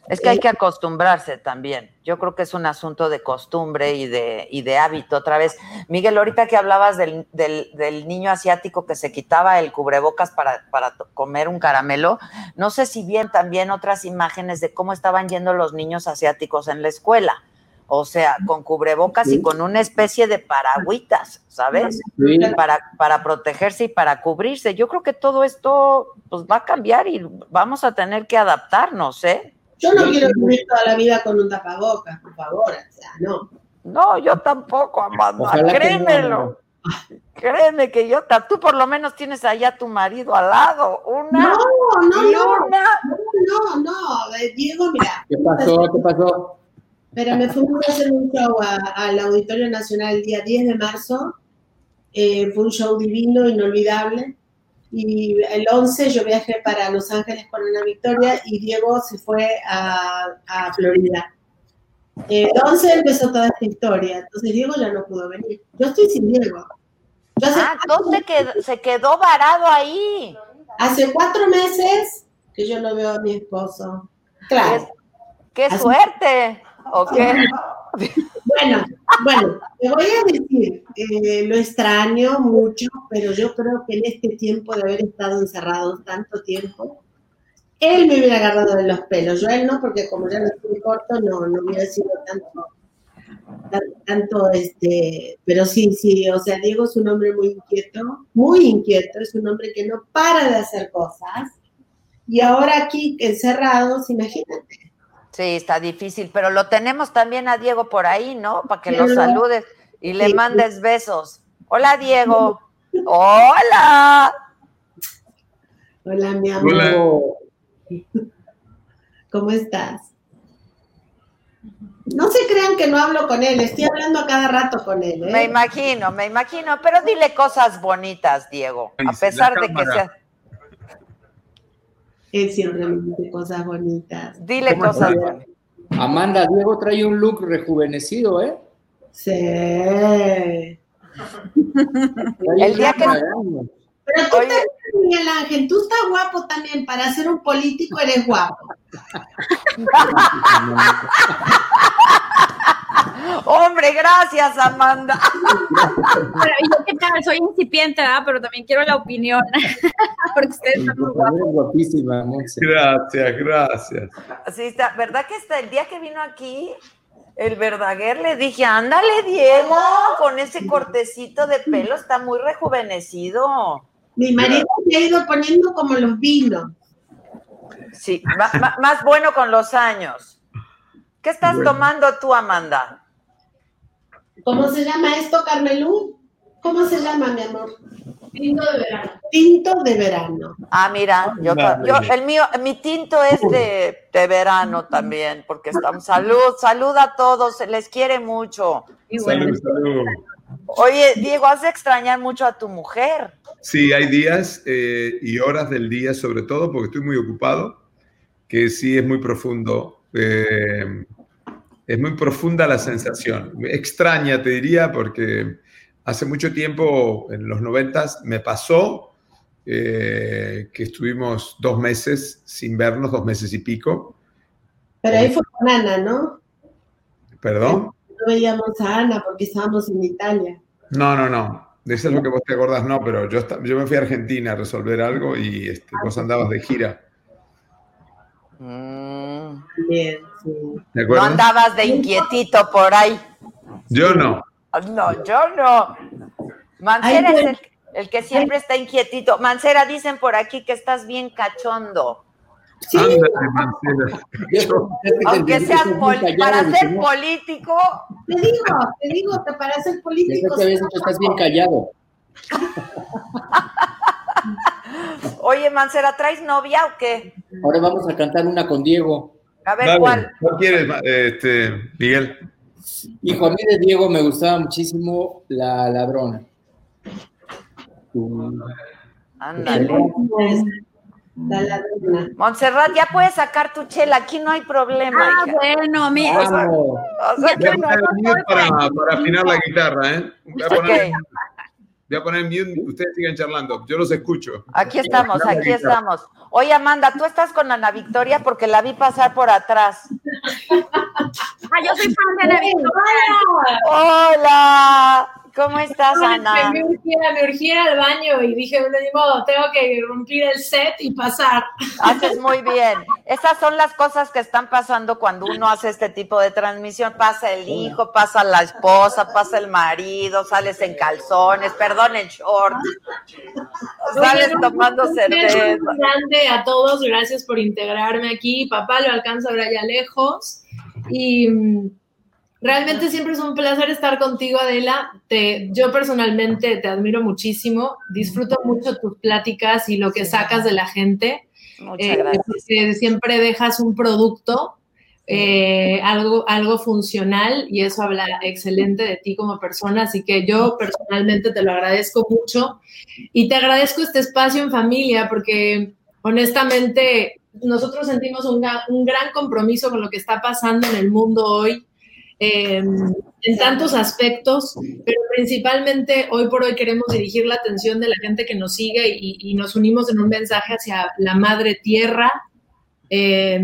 Es que hay que acostumbrarse también. Yo creo que es un asunto de costumbre y de, y de hábito. Otra vez, Miguel, ahorita que hablabas del, del- del niño asiático que se quitaba el cubrebocas para, comer un caramelo, no sé si bien también otras imágenes de cómo estaban yendo los niños asiáticos en la escuela. O sea, con cubrebocas y con una especie de paragüitas, ¿sabes? Para, para protegerse y para cubrirse. Yo creo que todo esto pues, va a cambiar y vamos a tener que adaptarnos, ¿eh? Yo no quiero vivir toda la vida con un tapabocas, por favor, o sea, no. No, yo tampoco, Amanda. Ojalá que Créemelo. Créeme que yo, tú por lo menos tienes allá a tu marido al lado. Una No, no, y no, una. no, no, eh, Diego, mira, ¿Qué pasó? ¿Qué pasó? pero me fuimos a hacer un show al Auditorio Nacional el día 10 de marzo. Eh, fue un show divino, inolvidable. Y el 11 yo viajé para Los Ángeles con una victoria y Diego se fue a, a Florida. El 11 empezó toda esta historia, entonces Diego ya no pudo venir. Yo estoy sin Diego. Yo Ah, entonces quedó- se quedó varado ahí. hace cuatro meses que yo no veo a mi esposo. Claro. ¡Qué Así- suerte! ¿O qué? <laughs> Bueno, bueno, te voy a decir, eh, lo extraño mucho, pero yo creo que en este tiempo de haber estado encerrado tanto tiempo, él me hubiera agarrado de los pelos. Yo él no, porque como ya no estoy corto, no, no hubiera sido tanto, tan- tanto, este, pero sí, sí, o sea, Diego es un hombre muy inquieto, muy inquieto, es un hombre que no para de hacer cosas. Y ahora aquí encerrados, imagínate. Sí, está difícil, pero lo tenemos también a Diego por ahí, ¿no? Para que Sí, lo saludes y le Sí. mandes besos. Hola, Diego. Hola. Hola, mi amor. Hola. ¿Cómo estás? No se crean que no hablo con él, estoy hablando a cada rato con él. ¿eh? Me imagino, me imagino, pero dile cosas bonitas, Diego, a pesar de que sea. Él siempre me dice cosas bonitas. Dile ¿Cómo cosas bonitas. Amanda, Diego trae un look rejuvenecido, ¿eh? Sí. El día que-. Pero tú Oye. también, Miguel Ángel, tú estás guapo también. Para ser un político eres guapo. <laughs> Hombre, gracias, Amanda. Pero yo qué tal, soy incipiente, ¿verdad? Pero también quiero la opinión, <laughs> porque ustedes están muy guapos. Guapísima. Gracias, gracias. Sí, está, ¿verdad que hasta el día que vino aquí, el Verdaguer le dije, ándale, Diego, con ese cortecito de pelo, está muy rejuvenecido. Mi marido se ha ido poniendo como los vinos. Sí, más bueno con los años. ¿Qué estás Bueno. tomando tú, Amanda? ¿Cómo se llama esto, Carmelú? ¿Cómo se llama, mi amor? Tinto de verano. Tinto de verano. Ah, mira, yo, yo- el mío, mi tinto es de, de verano también, porque estamos, salud, salud a todos, les quiere mucho. Y bueno, Salud, salud. Oye, Diego, has de extrañar mucho a tu mujer. Sí, hay días eh, y horas del día, sobre todo porque estoy muy ocupado, que sí es muy profundo. eh, es muy profunda la sensación. Extraña, te diría, porque hace mucho tiempo, en los noventas, me pasó eh, que estuvimos dos meses sin vernos, dos meses y pico. Pero ahí fue con Ana, ¿no? ¿Perdón? No veíamos a Ana porque estábamos en Italia. No, no, no. De eso es lo que vos te acordás, no, pero yo, yo me fui a Argentina a resolver algo y este, vos andabas de gira. Mm, Bien, sí. ¿De no andabas de inquietito por ahí. Yo no. No, yo no. Mancera Ay, es el, el que siempre está inquietito. Mancera, dicen por aquí que estás bien cachondo. Sí, Ándale. Yo- Aunque seas Muy pol- callado, para ser ¿no? político, te digo, te digo que para ser político. que estás bien callado. <laughs> <laughs> Oye, Mancera, ¿traes novia o qué? Ahora vamos a cantar una con Diego. A ver, ¿cuál? ¿Cuál quieres, este, Miguel? Hijo, a mí de Diego me gustaba muchísimo La Ladrona. Ándale. Montserrat, ya puedes sacar tu chela, aquí no hay problema. Ah, hija. bueno, mi. O sea, o sea, Voy a poner el mute para, para afinar la guitarra, ¿eh? Voy a poner, ok, voy a poner mute, ustedes sigan charlando, yo los escucho. aquí estamos, aquí estamos. Oye, Amanda, tú estás con Ana Victoria porque la vi pasar por atrás. Ah, yo soy fan de la Victoria. Hola, ¿cómo estás, Ana? Me urgía, me urgía al baño y dije, bueno, ni modo, tengo que romper el set y pasar. Haces muy bien. Esas son las cosas que están pasando cuando uno hace este tipo de transmisión. Pasa el hijo, pasa la esposa, pasa el marido, sales en calzones, perdón, en shorts. <laughs> Sales tomando cerveza. muy grande a todos, gracias por integrarme aquí. Papá lo alcanza ahora ya lejos. Y mm, realmente siempre es un placer estar contigo, Adela. Te, yo personalmente te admiro muchísimo, disfruto mucho tus pláticas y lo que sacas de la gente. Muchas Eh, gracias. siempre dejas un producto, eh, algo, algo funcional y eso habla excelente de ti como persona. Así que yo personalmente te lo agradezco mucho y te agradezco este espacio en familia porque honestamente nosotros sentimos un gran compromiso con lo que está pasando en el mundo hoy. Eh, en tantos aspectos, pero principalmente hoy por hoy queremos dirigir la atención de la gente que nos sigue y, nos unimos en un mensaje hacia la madre tierra, eh,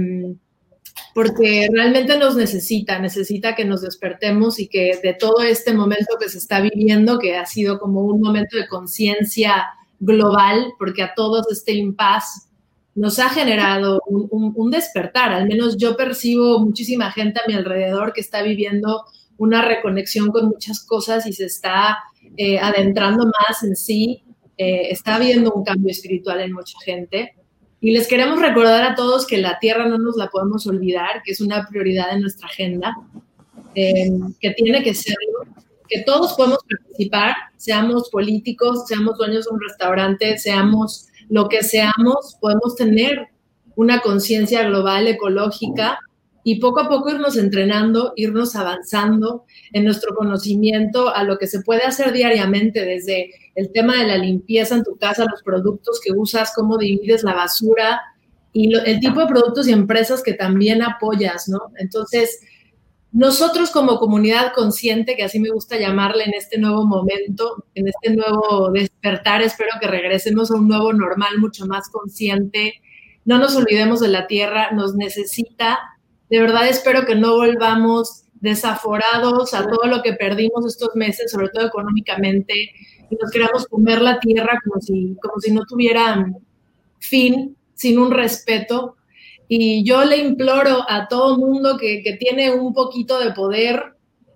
porque realmente nos necesita, necesita que nos despertemos y que de todo este momento que se está viviendo, que ha sido como un momento de conciencia global, porque a todos este impas nos ha generado un, un- despertar, al menos yo percibo muchísima gente a mi alrededor que está viviendo una reconexión con muchas cosas y se está eh, adentrando más en sí, eh, está habiendo un cambio espiritual en mucha gente. Y les queremos recordar a todos que la tierra no nos la podemos olvidar, que es una prioridad en nuestra agenda, eh, que tiene que serlo, que todos podemos participar, seamos políticos, seamos dueños de un restaurante, seamos lo que seamos, podemos tener una conciencia global, ecológica, y poco a poco irnos entrenando, irnos avanzando en nuestro conocimiento a lo que se puede hacer diariamente, desde el tema de la limpieza en tu casa, los productos que usas, cómo divides la basura y el tipo de productos y empresas que también apoyas, ¿no? Entonces, nosotros como comunidad consciente, que así me gusta llamarle en este nuevo momento, en este nuevo despertar, espero que regresemos a un nuevo normal mucho más consciente. No nos olvidemos de la tierra, nos necesita. De verdad espero que no volvamos desaforados a todo lo que perdimos estos meses, sobre todo económicamente, y nos queramos comer la tierra como si, como si no tuviera fin, sin un respeto. Y yo le imploro a todo mundo que, que tiene un poquito de poder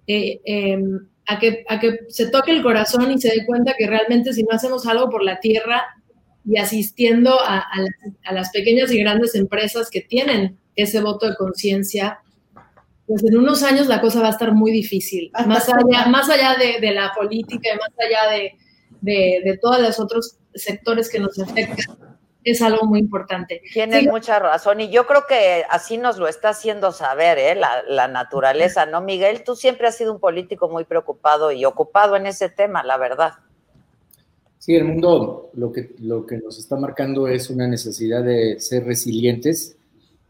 eh, eh, a, que, a que se toque el corazón y se dé cuenta que realmente si no hacemos algo por la tierra y asistiendo a, a, las, a las pequeñas y grandes empresas que tienen ese voto de conciencia, pues en unos años la cosa va a estar muy difícil. Más allá, más allá de, de la política y más allá de, de, de todos los otros sectores que nos afectan, es algo muy importante. Tienes sí. mucha razón y yo creo que así nos lo está haciendo saber ¿eh? la, la, naturaleza, ¿no, Miguel? Tú siempre has sido un político muy preocupado y ocupado en ese tema, la verdad. Sí, el mundo lo que, lo que nos está marcando es una necesidad de ser resilientes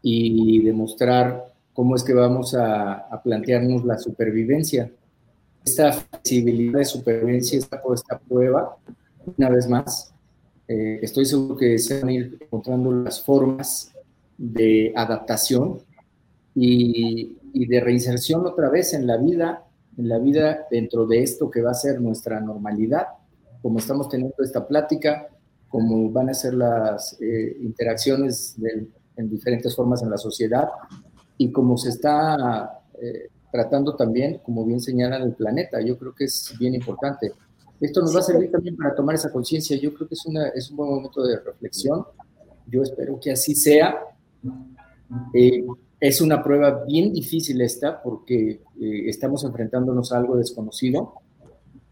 y demostrar cómo es que vamos a, a plantearnos la supervivencia. Esta flexibilidad de supervivencia está puesta a prueba una vez más. Eh, estoy seguro que se van a ir encontrando las formas de adaptación y, de reinserción otra vez en la vida, en la vida dentro de esto que va a ser nuestra normalidad, como estamos teniendo esta plática, como van a ser las eh, interacciones en diferentes formas en la sociedad y como se está eh, tratando también, como bien señalan, el planeta. Yo creo que es bien importante. Esto nos va a servir también para tomar esa conciencia. Yo creo que es, una, es un buen momento de reflexión. Yo espero que así sea. Eh, es una prueba bien difícil esta porque eh, estamos enfrentándonos a algo desconocido.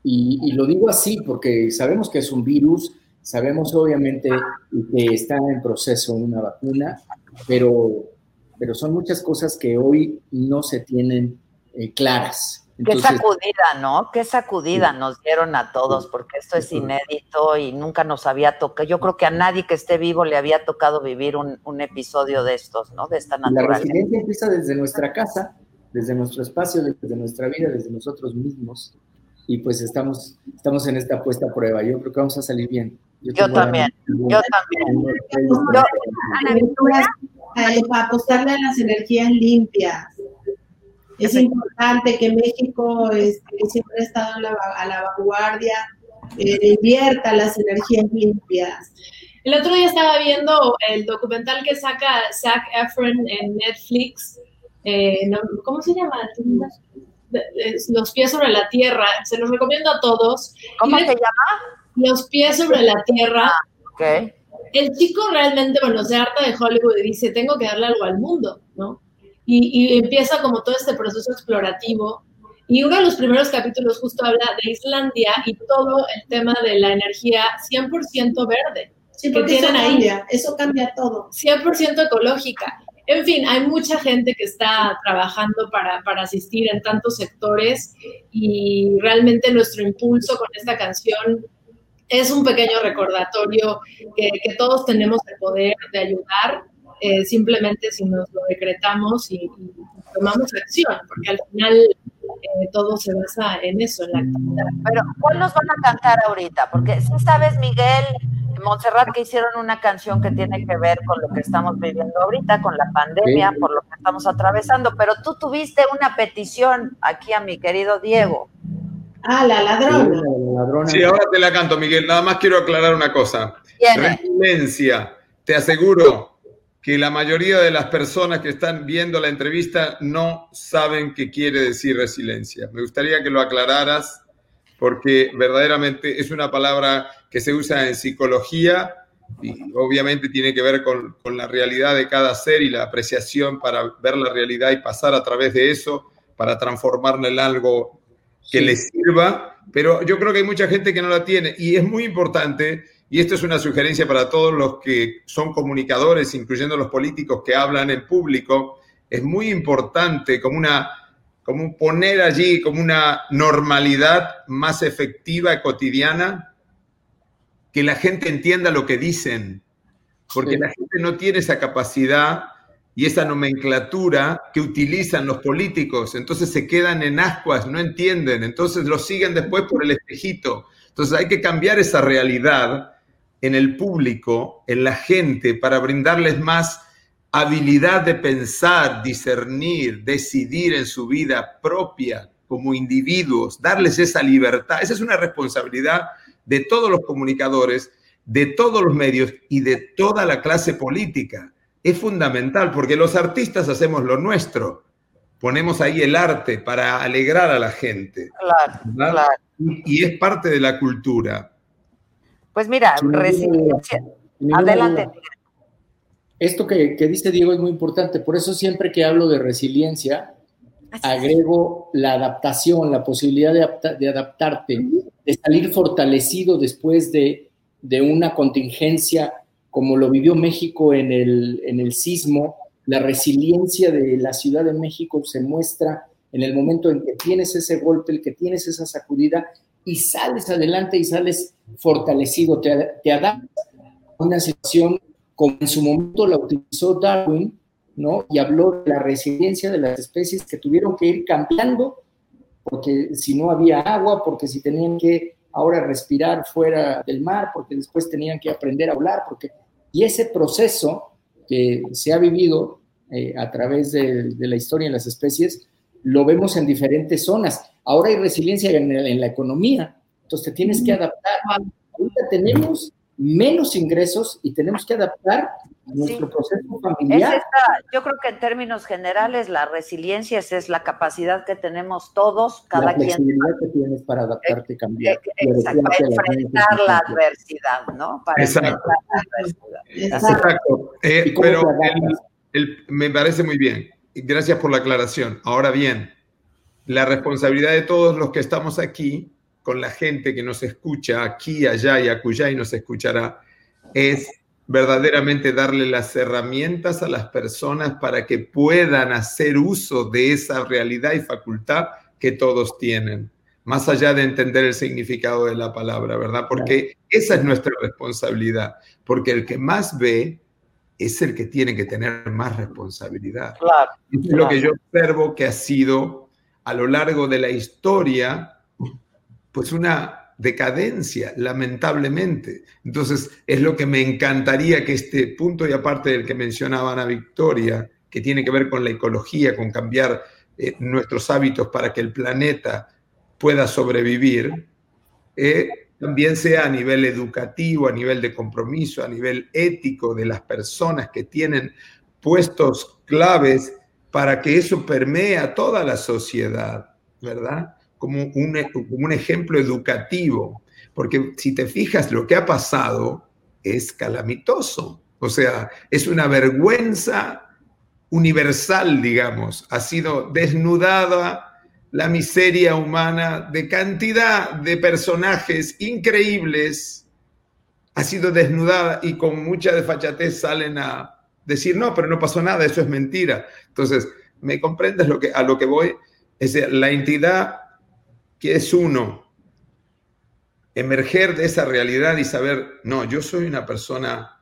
Y, y, lo digo así porque sabemos que es un virus, Sabemos obviamente que está en proceso una vacuna, pero, pero son muchas cosas que hoy no se tienen eh, claras. Qué sacudida, ¿no? Qué sacudida nos dieron a todos, porque esto es inédito y nunca nos había tocado. Yo creo que a nadie que esté vivo le había tocado vivir un, episodio de estos, ¿no? De esta naturaleza. La resiliencia empieza desde nuestra casa, desde nuestro espacio, desde nuestra vida, desde nosotros mismos. Y pues estamos, estamos en esta puesta a prueba. Yo creo que vamos a salir bien. Yo, también, yo también. Yo, para apostarle a las energías limpias es importante que México, este, siempre ha estado a la, vanguardia, eh, invierta las energías limpias. El otro día estaba viendo el documental que saca Zac Efron en Netflix. Eh, ¿Cómo se llama? Los pies sobre la tierra. Se los recomiendo a todos. ¿Cómo se llama? Los pies sobre la tierra. Ah, el chico realmente, bueno, se harta de Hollywood y dice, tengo que darle algo al mundo, ¿no? Y, empieza como todo este proceso explorativo. Y uno de los primeros capítulos justo habla de Islandia y todo el tema de la energía 100% verde. Sí, que tienen eso ahí. Cambia, eso cambia todo. 100% ecológica. En fin, hay mucha gente que está trabajando para, para, asistir en tantos sectores y realmente nuestro impulso con esta canción es un pequeño recordatorio que, que todos tenemos el poder de ayudar eh, simplemente si nos lo decretamos y, tomamos acción, porque al final eh, todo se basa en eso, en la actividad. Pero, ¿cuál nos van a cantar ahorita? Porque si sabes, Miguel, Montserrat, que hicieron una canción que tiene que ver con lo que estamos viviendo ahorita, con la pandemia, por lo que estamos atravesando, pero tú tuviste una petición aquí a mi querido Diego. Ah, la ladrona. Sí, ahora te la canto, Miguel. Nada más quiero aclarar una cosa. Resiliencia. Te aseguro que la mayoría de las personas que están viendo la entrevista no saben qué quiere decir resiliencia. Me gustaría que lo aclararas porque verdaderamente es una palabra que se usa en psicología y obviamente tiene que ver con, con, la realidad de cada ser y la apreciación para ver la realidad y pasar a través de eso para transformarla en algo que le sirva, pero yo creo que hay mucha gente que no la tiene y es muy importante y esto es una sugerencia para todos los que son comunicadores, incluyendo los políticos que hablan en público. Es muy importante como una como poner allí como una normalidad más efectiva cotidiana, que la gente entienda lo que dicen, porque la gente no tiene esa capacidad y esa nomenclatura que utilizan los políticos, entonces se quedan en ascuas, no entienden, entonces lo siguen después por el espejito. Entonces hay que cambiar esa realidad en el público, en la gente, para brindarles más habilidad de pensar, discernir, decidir en su vida propia como individuos, darles esa libertad. Esa es una responsabilidad de todos los comunicadores, de todos los medios y de toda la clase política. Es fundamental porque los artistas hacemos lo nuestro. Ponemos ahí el arte para alegrar a la gente. Claro, Y es parte de la cultura. Pues mira, resiliencia. Adelante. Esto que, dice Diego es muy importante, por eso siempre que hablo de resiliencia, agrego la adaptación, la posibilidad de, adaptarte, de salir fortalecido después de, una contingencia como lo vivió México en el, en el sismo. La resiliencia de la Ciudad de México se muestra en el momento en que tienes ese golpe, el que tienes esa sacudida y sales adelante y sales fortalecido, te, te adaptas a una situación como en su momento la utilizó Darwin, ¿no? Y habló de la resiliencia de las especies que tuvieron que ir cambiando, porque si no había agua, porque si tenían que ahora respirar fuera del mar, porque después tenían que aprender a hablar, porque... Y ese proceso que se ha vivido eh, a través de, de la historia en las especies, lo vemos en diferentes zonas. Ahora hay resiliencia en, la economía, entonces te tienes que adaptar. Ahorita tenemos menos ingresos y tenemos que adaptar nuestro proceso familiar. yo creo que en términos generales la resiliencia es, la capacidad que tenemos todos, cada la flexibilidad que tienes para adaptarte y cambiar. Exacto, para enfrentar la adversidad, ¿no? Para Exacto. Exacto. Eh, pero me parece muy bien. Gracias por la aclaración. Ahora bien, la responsabilidad de todos los que estamos aquí con la gente que nos escucha aquí, allá y acullá y nos escuchará, es verdaderamente darle las herramientas a las personas para que puedan hacer uso de esa realidad y facultad que todos tienen, más allá de entender el significado de la palabra, ¿verdad? Porque esa es nuestra responsabilidad, porque el que más ve es el que tiene que tener más responsabilidad. Claro. es lo que yo observo que ha sido a lo largo de la historia, pues una decadencia, lamentablemente. Entonces, es lo que me encantaría que este punto, y aparte del que mencionaba Ana Victoria, que tiene que ver con la ecología, con cambiar eh, nuestros hábitos para que el planeta pueda sobrevivir, eh, también sea a nivel educativo, a nivel de compromiso, a nivel ético de las personas que tienen puestos claves para que eso permee a toda la sociedad, ¿verdad? como un, ejemplo educativo, porque si te fijas, lo que ha pasado es calamitoso, o sea, es una vergüenza universal, digamos, ha sido desnudada la miseria humana de cantidad de personajes increíbles, ha sido desnudada y con mucha desfachatez salen a decir, no, pero no pasó nada, eso es mentira. Entonces, ¿me comprendes lo que, a lo que voy? Es la entidad que es uno, emerger de esa realidad y saber, no, yo soy una persona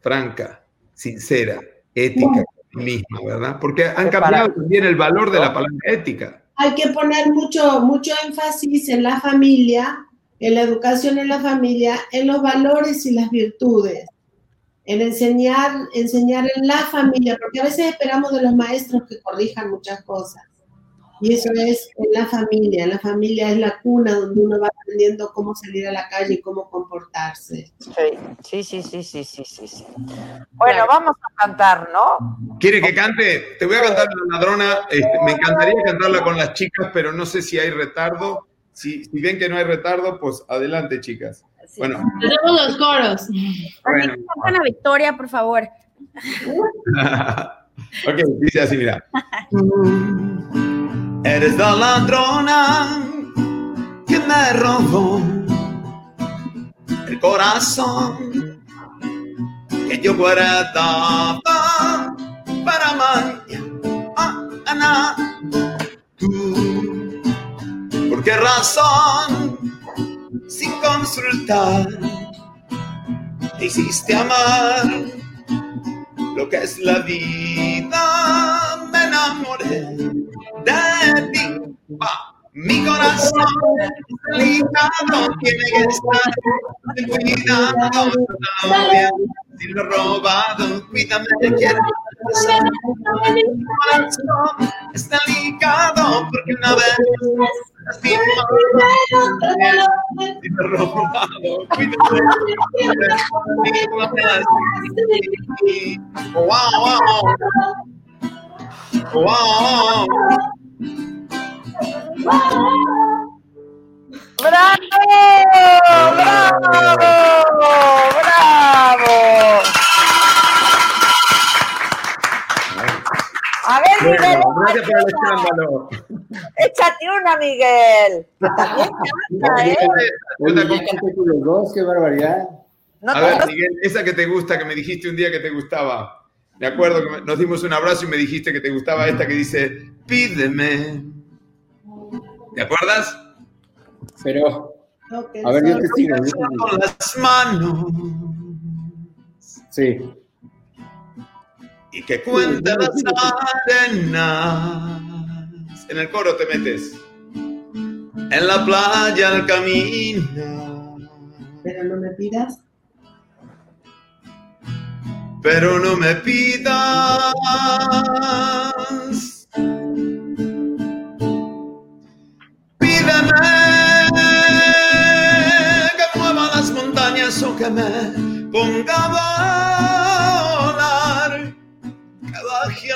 franca, sincera, ética misma, ¿verdad? Porque han cambiado también el valor de la palabra ética. Hay que poner mucho, mucho énfasis en la familia, en la educación en la familia, en los valores y las virtudes, en enseñar, enseñar en la familia, porque a veces esperamos de los maestros que corrijan muchas cosas. Y eso es en la familia. La familia es la cuna donde uno va aprendiendo cómo salir a la calle y cómo comportarse. Sí, sí, sí, sí, sí, sí, sí. Bueno, vamos a cantar, ¿no? ¿Quiere que cante? Te voy a cantar la ladrona. Este, me encantaría cantarla con las chicas, pero no sé si hay retardo. Si, si ven que no hay retardo, pues adelante, chicas. Bueno. Tenemos los coros. Bueno. la victoria, por favor. <laughs> ok, dice así, mira. Eres la ladrona que me robó el corazón que yo guardaba para mañana. Tú, ¿por qué razón? Sin consultar, te hiciste amar lo que es la vida. Me enamoré de ti. Mi corazón delicado tiene que estar cuidado todavía. Si lo robado, cuídame, quiero está delicado porque una vez. ¡Bravo! ¡Bravo! ¡Bravo! Miguel. gracias por el escándalo. Échate una, Miguel. También canta, ¿eh? Oye, ya canté con los dos, qué barbaridad. No A ver, Miguel, esa que te gusta, que me dijiste un día que te gustaba. Me acuerdo que nos dimos un abrazo y me dijiste que te gustaba esta que dice, pídeme. ¿Te acuerdas? Pero, a ver, yo son- te sigo. yo te sigo. Con las manos Sí. Y que cuenta las arenas. En el coro te metes. En la playa al camino, Pero no me pidas. pero no me pidas. Pídeme que mueva las montañas o que me ponga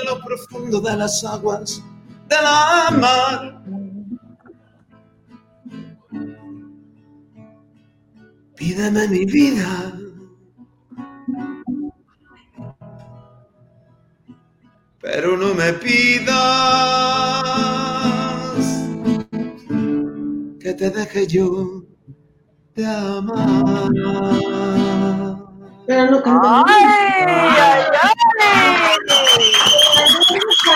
a lo profundo de las aguas de la mar. Pídeme mi vida. Pero no me pidas que te deje yo de amar. Pero no cantamos. ¡Ay, ay,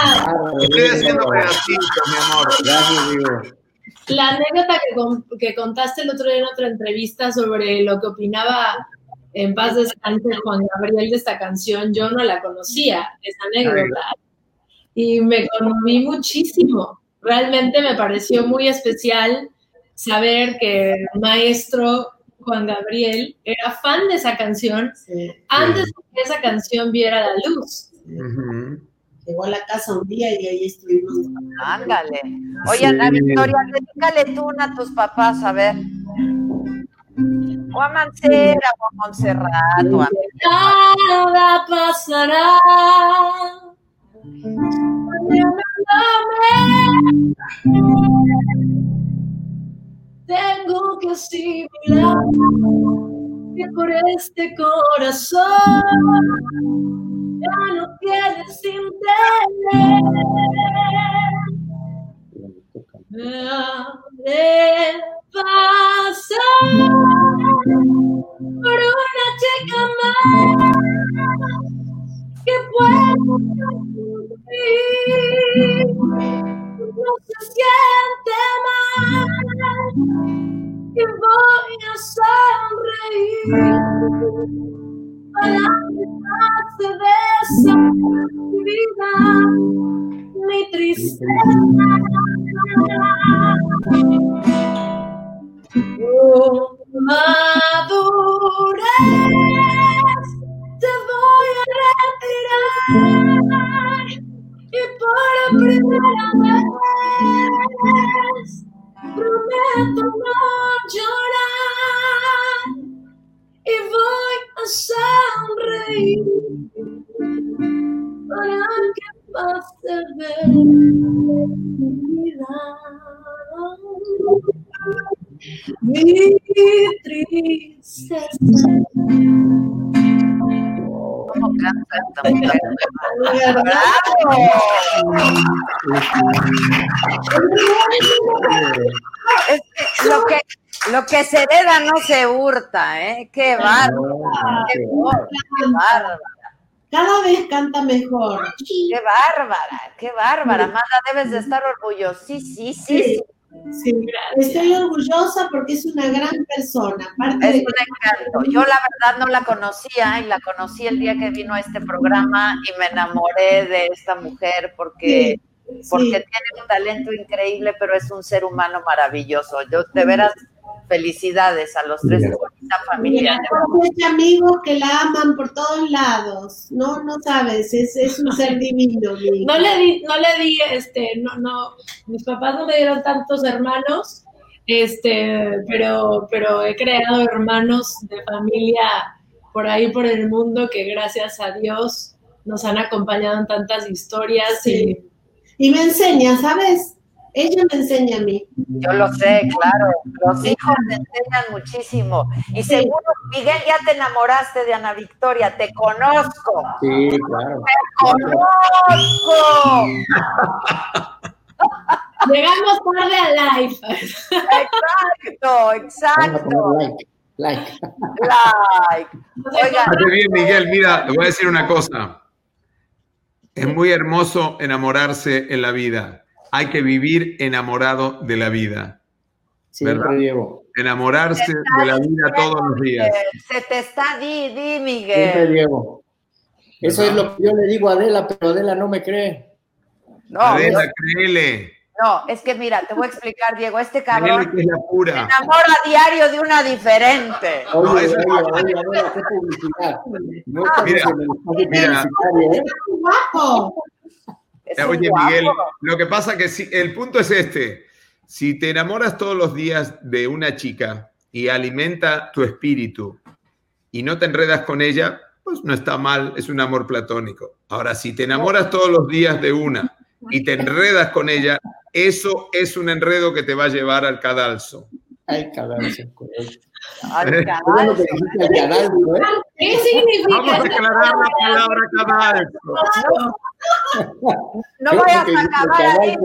ay! Estoy haciendo pedacitos, mi amor. Gracias, Diego. La anécdota que, con- que contaste el otro día en otra entrevista sobre lo que opinaba en paz descanse Juan Gabriel de esta canción, yo no la conocía, esa anécdota. Y me conmoví muchísimo. Realmente me pareció muy especial saber que el maestro Juan Gabriel era fan de esa canción Sí. antes de que esa canción viera la luz. Ujú. Llegó a la casa un día y ahí estuvimos. Ándale. Oye, Ana Sí. Victoria, dedícale tú una a tus papás, a ver. O a Mancera, o a Montserrat, o a... Nada pasará. Tengo que asimilar que por este corazón ya no tienes interés. Me pasar por una chica más que pueda sufrir. No se siente mal y voy a sonreír pase de vida mi tristeza. Oh, madurez, te voy a retirar y por primera vez prometo no llorar y voy a sonreír para que pase de mi vida. Mi tristeza. ¿Cómo canta esta mujer? Es que lo que lo que se hereda no se hurta, ¿eh? Qué bárbara, qué voz, qué bárbara, Cada vez canta mejor. qué bárbara, qué bárbara. Amanda, debes de estar orgullosísima. Sí, estoy orgullosa porque es una gran persona. Aparte Es de un encanto. Yo la verdad no la conocía y la conocí el día que vino a este programa y me enamoré de esta mujer porque, Sí, porque sí. tiene un talento increíble, pero es un ser humano maravilloso. Yo de veras felicidades a los tres, qué bonita familia. Tiene amigos que la aman por todos lados. No, no sabes, es, es un ser divino. No le di, no le di, este, no, no, mis papás no me dieron tantos hermanos, este, pero, pero he creado hermanos de familia por ahí por el mundo que gracias a Dios nos han acompañado en tantas historias Sí. Y me enseña, ¿sabes? Ella me enseña a mí. Yo lo sé, claro. Los hijos te enseñan muchísimo. Y seguro, Miguel, ya te enamoraste de Ana Victoria. Te conozco. Sí, claro. ¡Conozco! y <laughs> llegamos tarde a live. Exacto, exacto. like. Like. Like. Oigan, bien, Miguel. Mira, te voy a decir una cosa. Es muy hermoso enamorarse en la vida. Hay que vivir enamorado de la vida. Siempre, ¿Verdad? Diego. Enamorarse de la vida todos los días. se te está, di, di, Siempre, Miguel. Diego. Eso es lo que yo le digo a Adela, pero Adela no me cree. No, Adela, créele. no, es que mira, te voy a explicar, Diego. Este cabrón que es la se enamora a diario de una diferente. Oye, No, eso- oye, oye, Adela, qué publicidad. No Mira, mira. ¿eh? Eh, Oye. Miguel, lo que pasa que si, el punto es este. Si te enamoras todos los días de una chica y alimenta tu espíritu y no te enredas con ella, pues no está mal, es un amor platónico. Ahora, si te enamoras todos los días de una y te enredas con ella, eso es un enredo que te va a llevar al cadalso. Ay, cadalso. correcto. Ay, cadalso, ¿eh? ¿Qué significa? Vamos a aclarar la palabra cadalso. No vayas que a acabar ahí,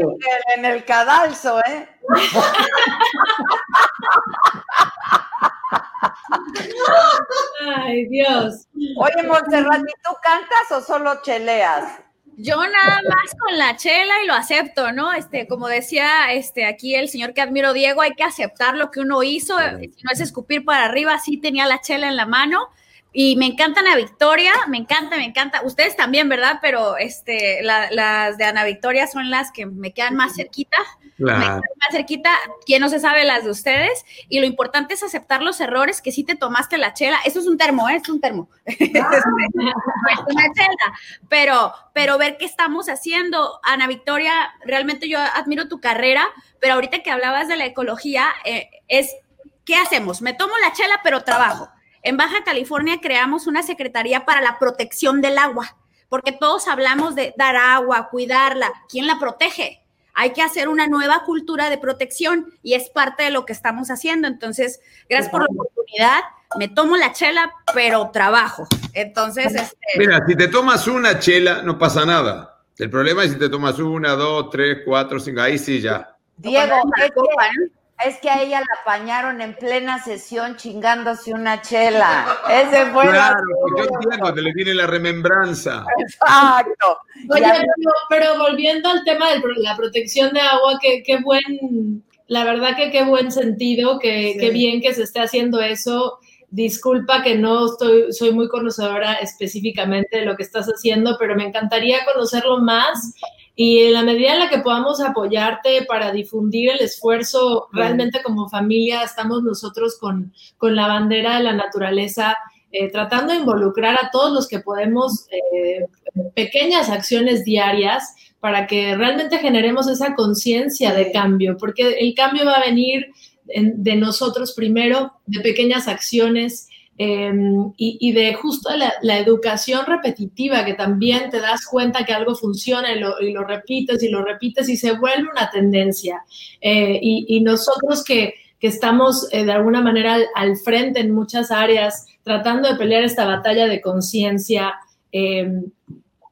en el cadalso, ¿eh? <laughs> Ay, Dios. Oye, Montserrat, ¿y tú cantas o solo cheleas? Yo nada más con la chela y lo acepto, ¿no? Este, como decía este, aquí el señor que admiro, Diego, hay que aceptar lo que uno hizo, si no es escupir para arriba, sí tenía la chela en la mano y me encanta Ana Victoria, me encanta, me encanta. Ustedes también, ¿verdad? Pero este, las de Ana Victoria son las que me quedan más cerquita. Quedan más cerquita. ¿Quién no se sabe las de ustedes? Y lo importante es aceptar los errores, que sí te tomaste la chela. Eso es un termo, ¿eh? Es un termo. <laughs> es una chela. Pero, pero ver qué estamos haciendo. Ana Victoria, realmente yo admiro tu carrera, pero ahorita que hablabas de la ecología, eh, es, ¿qué hacemos? Me tomo la chela, pero trabajo en Baja California creamos una Secretaría para la Protección del Agua, porque todos hablamos de dar agua, cuidarla. ¿Quién la protege? Hay que hacer una nueva cultura de protección y es parte de lo que estamos haciendo. Entonces, gracias por la oportunidad. Me tomo la chela, pero trabajo. Entonces, este... mira, si te tomas una chela, no pasa nada. El problema es si te tomas una, dos, tres, cuatro, cinco, ahí sí ya. Diego, es que a ella la apañaron en plena sesión chingándose una chela. Ese fue Claro, yo entiendo, te le viene la remembranza. Exacto. Oye, pero, pero, volviendo al tema de la protección de agua, qué, qué buen, la verdad que qué buen sentido, que qué bien que se esté haciendo eso. Disculpa que no estoy, soy muy conocedora específicamente de lo que estás haciendo, pero me encantaría conocerlo más y en la medida en la que podamos apoyarte para difundir el esfuerzo, realmente como familia estamos nosotros con, con la bandera de la naturaleza, eh, tratando de involucrar a todos los que podemos eh, pequeñas acciones diarias para que realmente generemos esa conciencia de cambio, porque el cambio va a venir de nosotros primero, de pequeñas acciones Em, y, de justo la, educación repetitiva, que también te das cuenta que algo funciona y lo, repites y lo repites y se vuelve una tendencia. Eh, y, nosotros que, que estamos eh, de alguna manera al, frente en muchas áreas, tratando de pelear esta batalla de conciencia, em,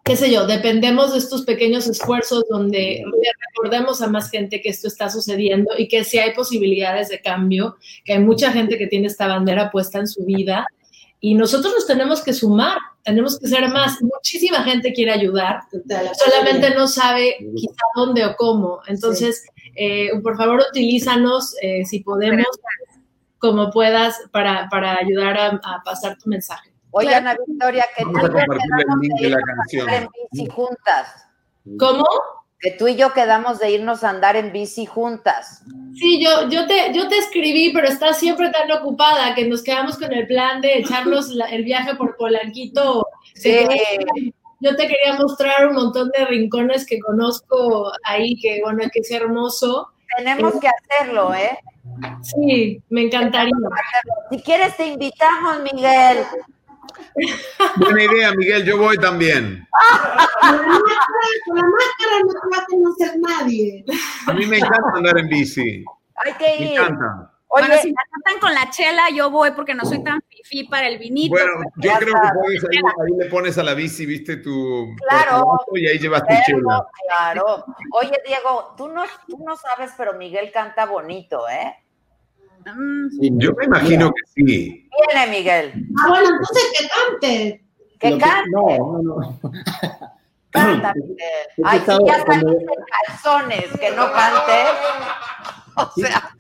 qué sé yo, dependemos de estos pequeños esfuerzos donde recordemos a más gente que esto está sucediendo y que si hay posibilidades de cambio, que hay mucha gente que tiene esta bandera puesta en su vida y nosotros nos tenemos que sumar, tenemos que ser más. Muchísima gente quiere ayudar, solamente no sabe quizá dónde o cómo. Entonces, eh, por favor, utilízanos eh, si podemos, como puedas, para, para ayudar a pasar tu mensaje. Oye, Ana Victoria, que tú y yo quedamos de irnos a andar en bici juntas. ¿Cómo? Que tú y yo quedamos de irnos a andar en bici juntas. Sí, yo, yo, te, yo te escribí, pero estás siempre tan ocupada que nos quedamos con el plan de echarnos el viaje por Polanquito. Sí. Yo te quería mostrar un montón de rincones que conozco ahí, que bueno, que es hermoso. Tenemos que hacerlo, ¿eh? Sí, me encantaría. Si quieres, te invitamos, Miguel. Buena idea, Miguel, yo voy también. Con la máscara no te va a conocer nadie. A mí me encanta andar en bici. Hay que ir. Me encanta. Oye, bueno, si la cantan con la chela, yo voy porque no soy tan fifí para el vinito. Bueno, yo creo que puedes, ahí, ahí, le pones a la bici, viste, tu... Claro. Y ahí llevas tu chela. Claro. Oye, Diego, tú no, tú no sabes, pero Miguel canta bonito, ¿eh? Sí, yo me imagino que sí. Viene, Miguel. Ah, bueno, entonces que cante. Que cante. No, no, no. <laughs> Canta, Miguel. Ay, sí, ya saliste en calzones, que no cante. <laughs> O sea.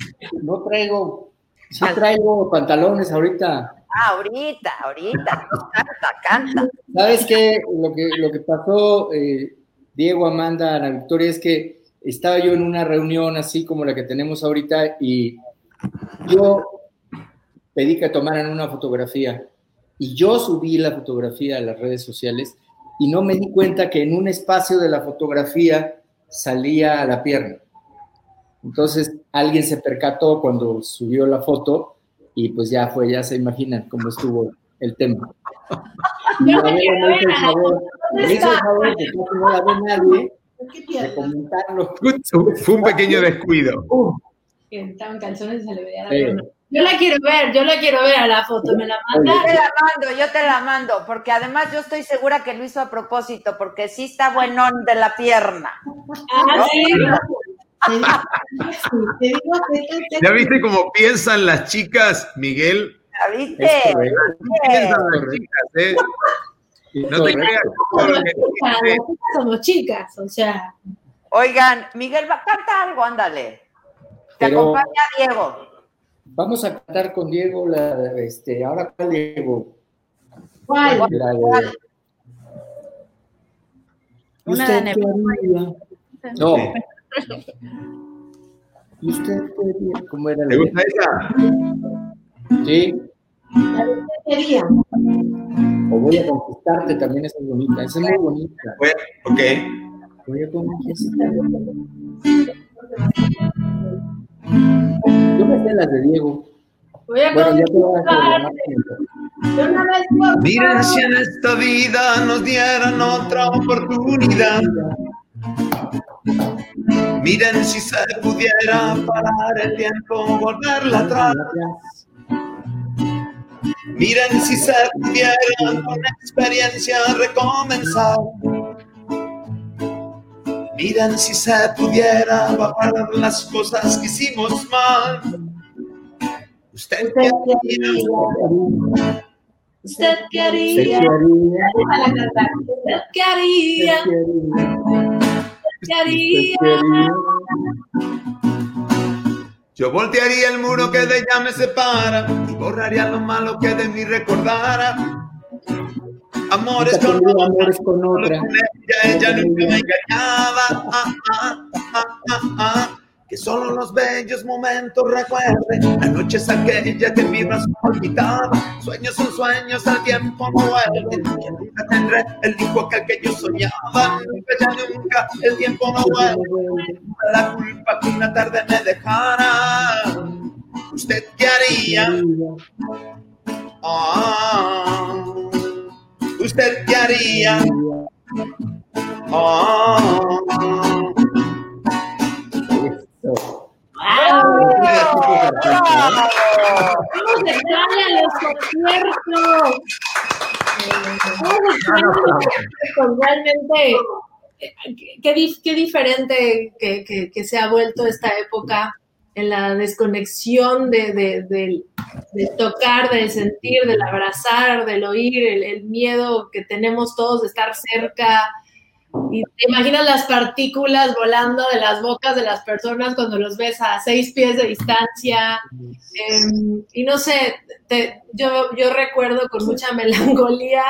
No traigo, sí traigo pantalones ahorita. Ah, ahorita, ahorita. Canta, canta. ¿Sabes qué? Lo que, lo que pasó, eh, Diego, Amanda, Ana Victoria, es que estaba yo en una reunión así como la que tenemos ahorita y yo pedí que tomaran una fotografía y yo subí la fotografía a las redes sociales y no me di cuenta que en un espacio de la fotografía salía la pierna. Entonces alguien se percató cuando subió la foto y pues ya fue, ya se imaginan cómo estuvo el tema. Y a ver, me hizo el favor, me hizo el favor que no la ve nadie de comentarlo. Fue un pequeño descuido. Uh, que estaba en calzones y se le veía la sí. Yo la quiero ver, yo la quiero ver a la foto, me la manda. Yo te la mando, yo te la mando, porque además yo estoy segura que lo hizo a propósito, porque sí está buenón de la pierna. Ah, sí. ¿Ya viste cómo piensan las chicas, Miguel? ¿Ya viste? Piensan las chicas, ¿eh? No te creas. Somos chicas, dice. las chicas somos chicas, o sea, Oigan, Miguel, canta algo, ándale. Te Pero- acompaña Diego. Vamos a cantar con Diego, la, este, ahora cuál Diego. ¿Cuál? La de- Una <laughs> ¿Usted de? No. ¿Y usted qué? ¿Cómo era? la ¿Te gusta esa? Sí, La de qué quería. o voy a conquistarte también, esa es bonita, esa es muy bonita. Bueno, ok. Voy a conquistarte. Yo me sé las de Diego. voy a Bueno, ya te voy a hacer la contar. más. De una vez por Miren si en esta vida nos dieran otra oportunidad. Miren si se pudiera parar el tiempo, volverla atrás. Miren si se pudiera con experiencia recomenzar. Miren si se pudiera parar las cosas que hicimos mal. Usted Usted qué haría? ¿Usted qué ¿Qué haría? haría? Déjala cantar. ¿Usted ¿Qué ¿Qué haría? haría? ¿Qué haría? Yo voltearía el muro que de ella me separa y borraría lo malo que de mí recordara. Amores con otra, amores con otra. ella, ella nunca me engañaba. Ah, ah, ah, ah, ah. Que solo los bellos momentos recuerde las noches aquellas que en mi brazo. Sueños son sueños, el tiempo no vuelve. Que nunca tendré el hijo aquel que yo soñaba. Nunca, ya nunca, el tiempo no vuelve la culpa que una tarde me dejara. ¿Usted qué haría? Ah, ¿Usted qué haría? Ah, Vamos a los conciertos. Realmente, qué, qué diferente que, que- que se ha vuelto esta época en la desconexión de, de- de tocar, del sentir, del abrazar, del oír, el miedo que tenemos todos de estar cerca. Y te imaginas las partículas volando de las bocas de las personas cuando los ves a seis pies de distancia. Eh, y no sé, te- yo, yo recuerdo con mucha melancolía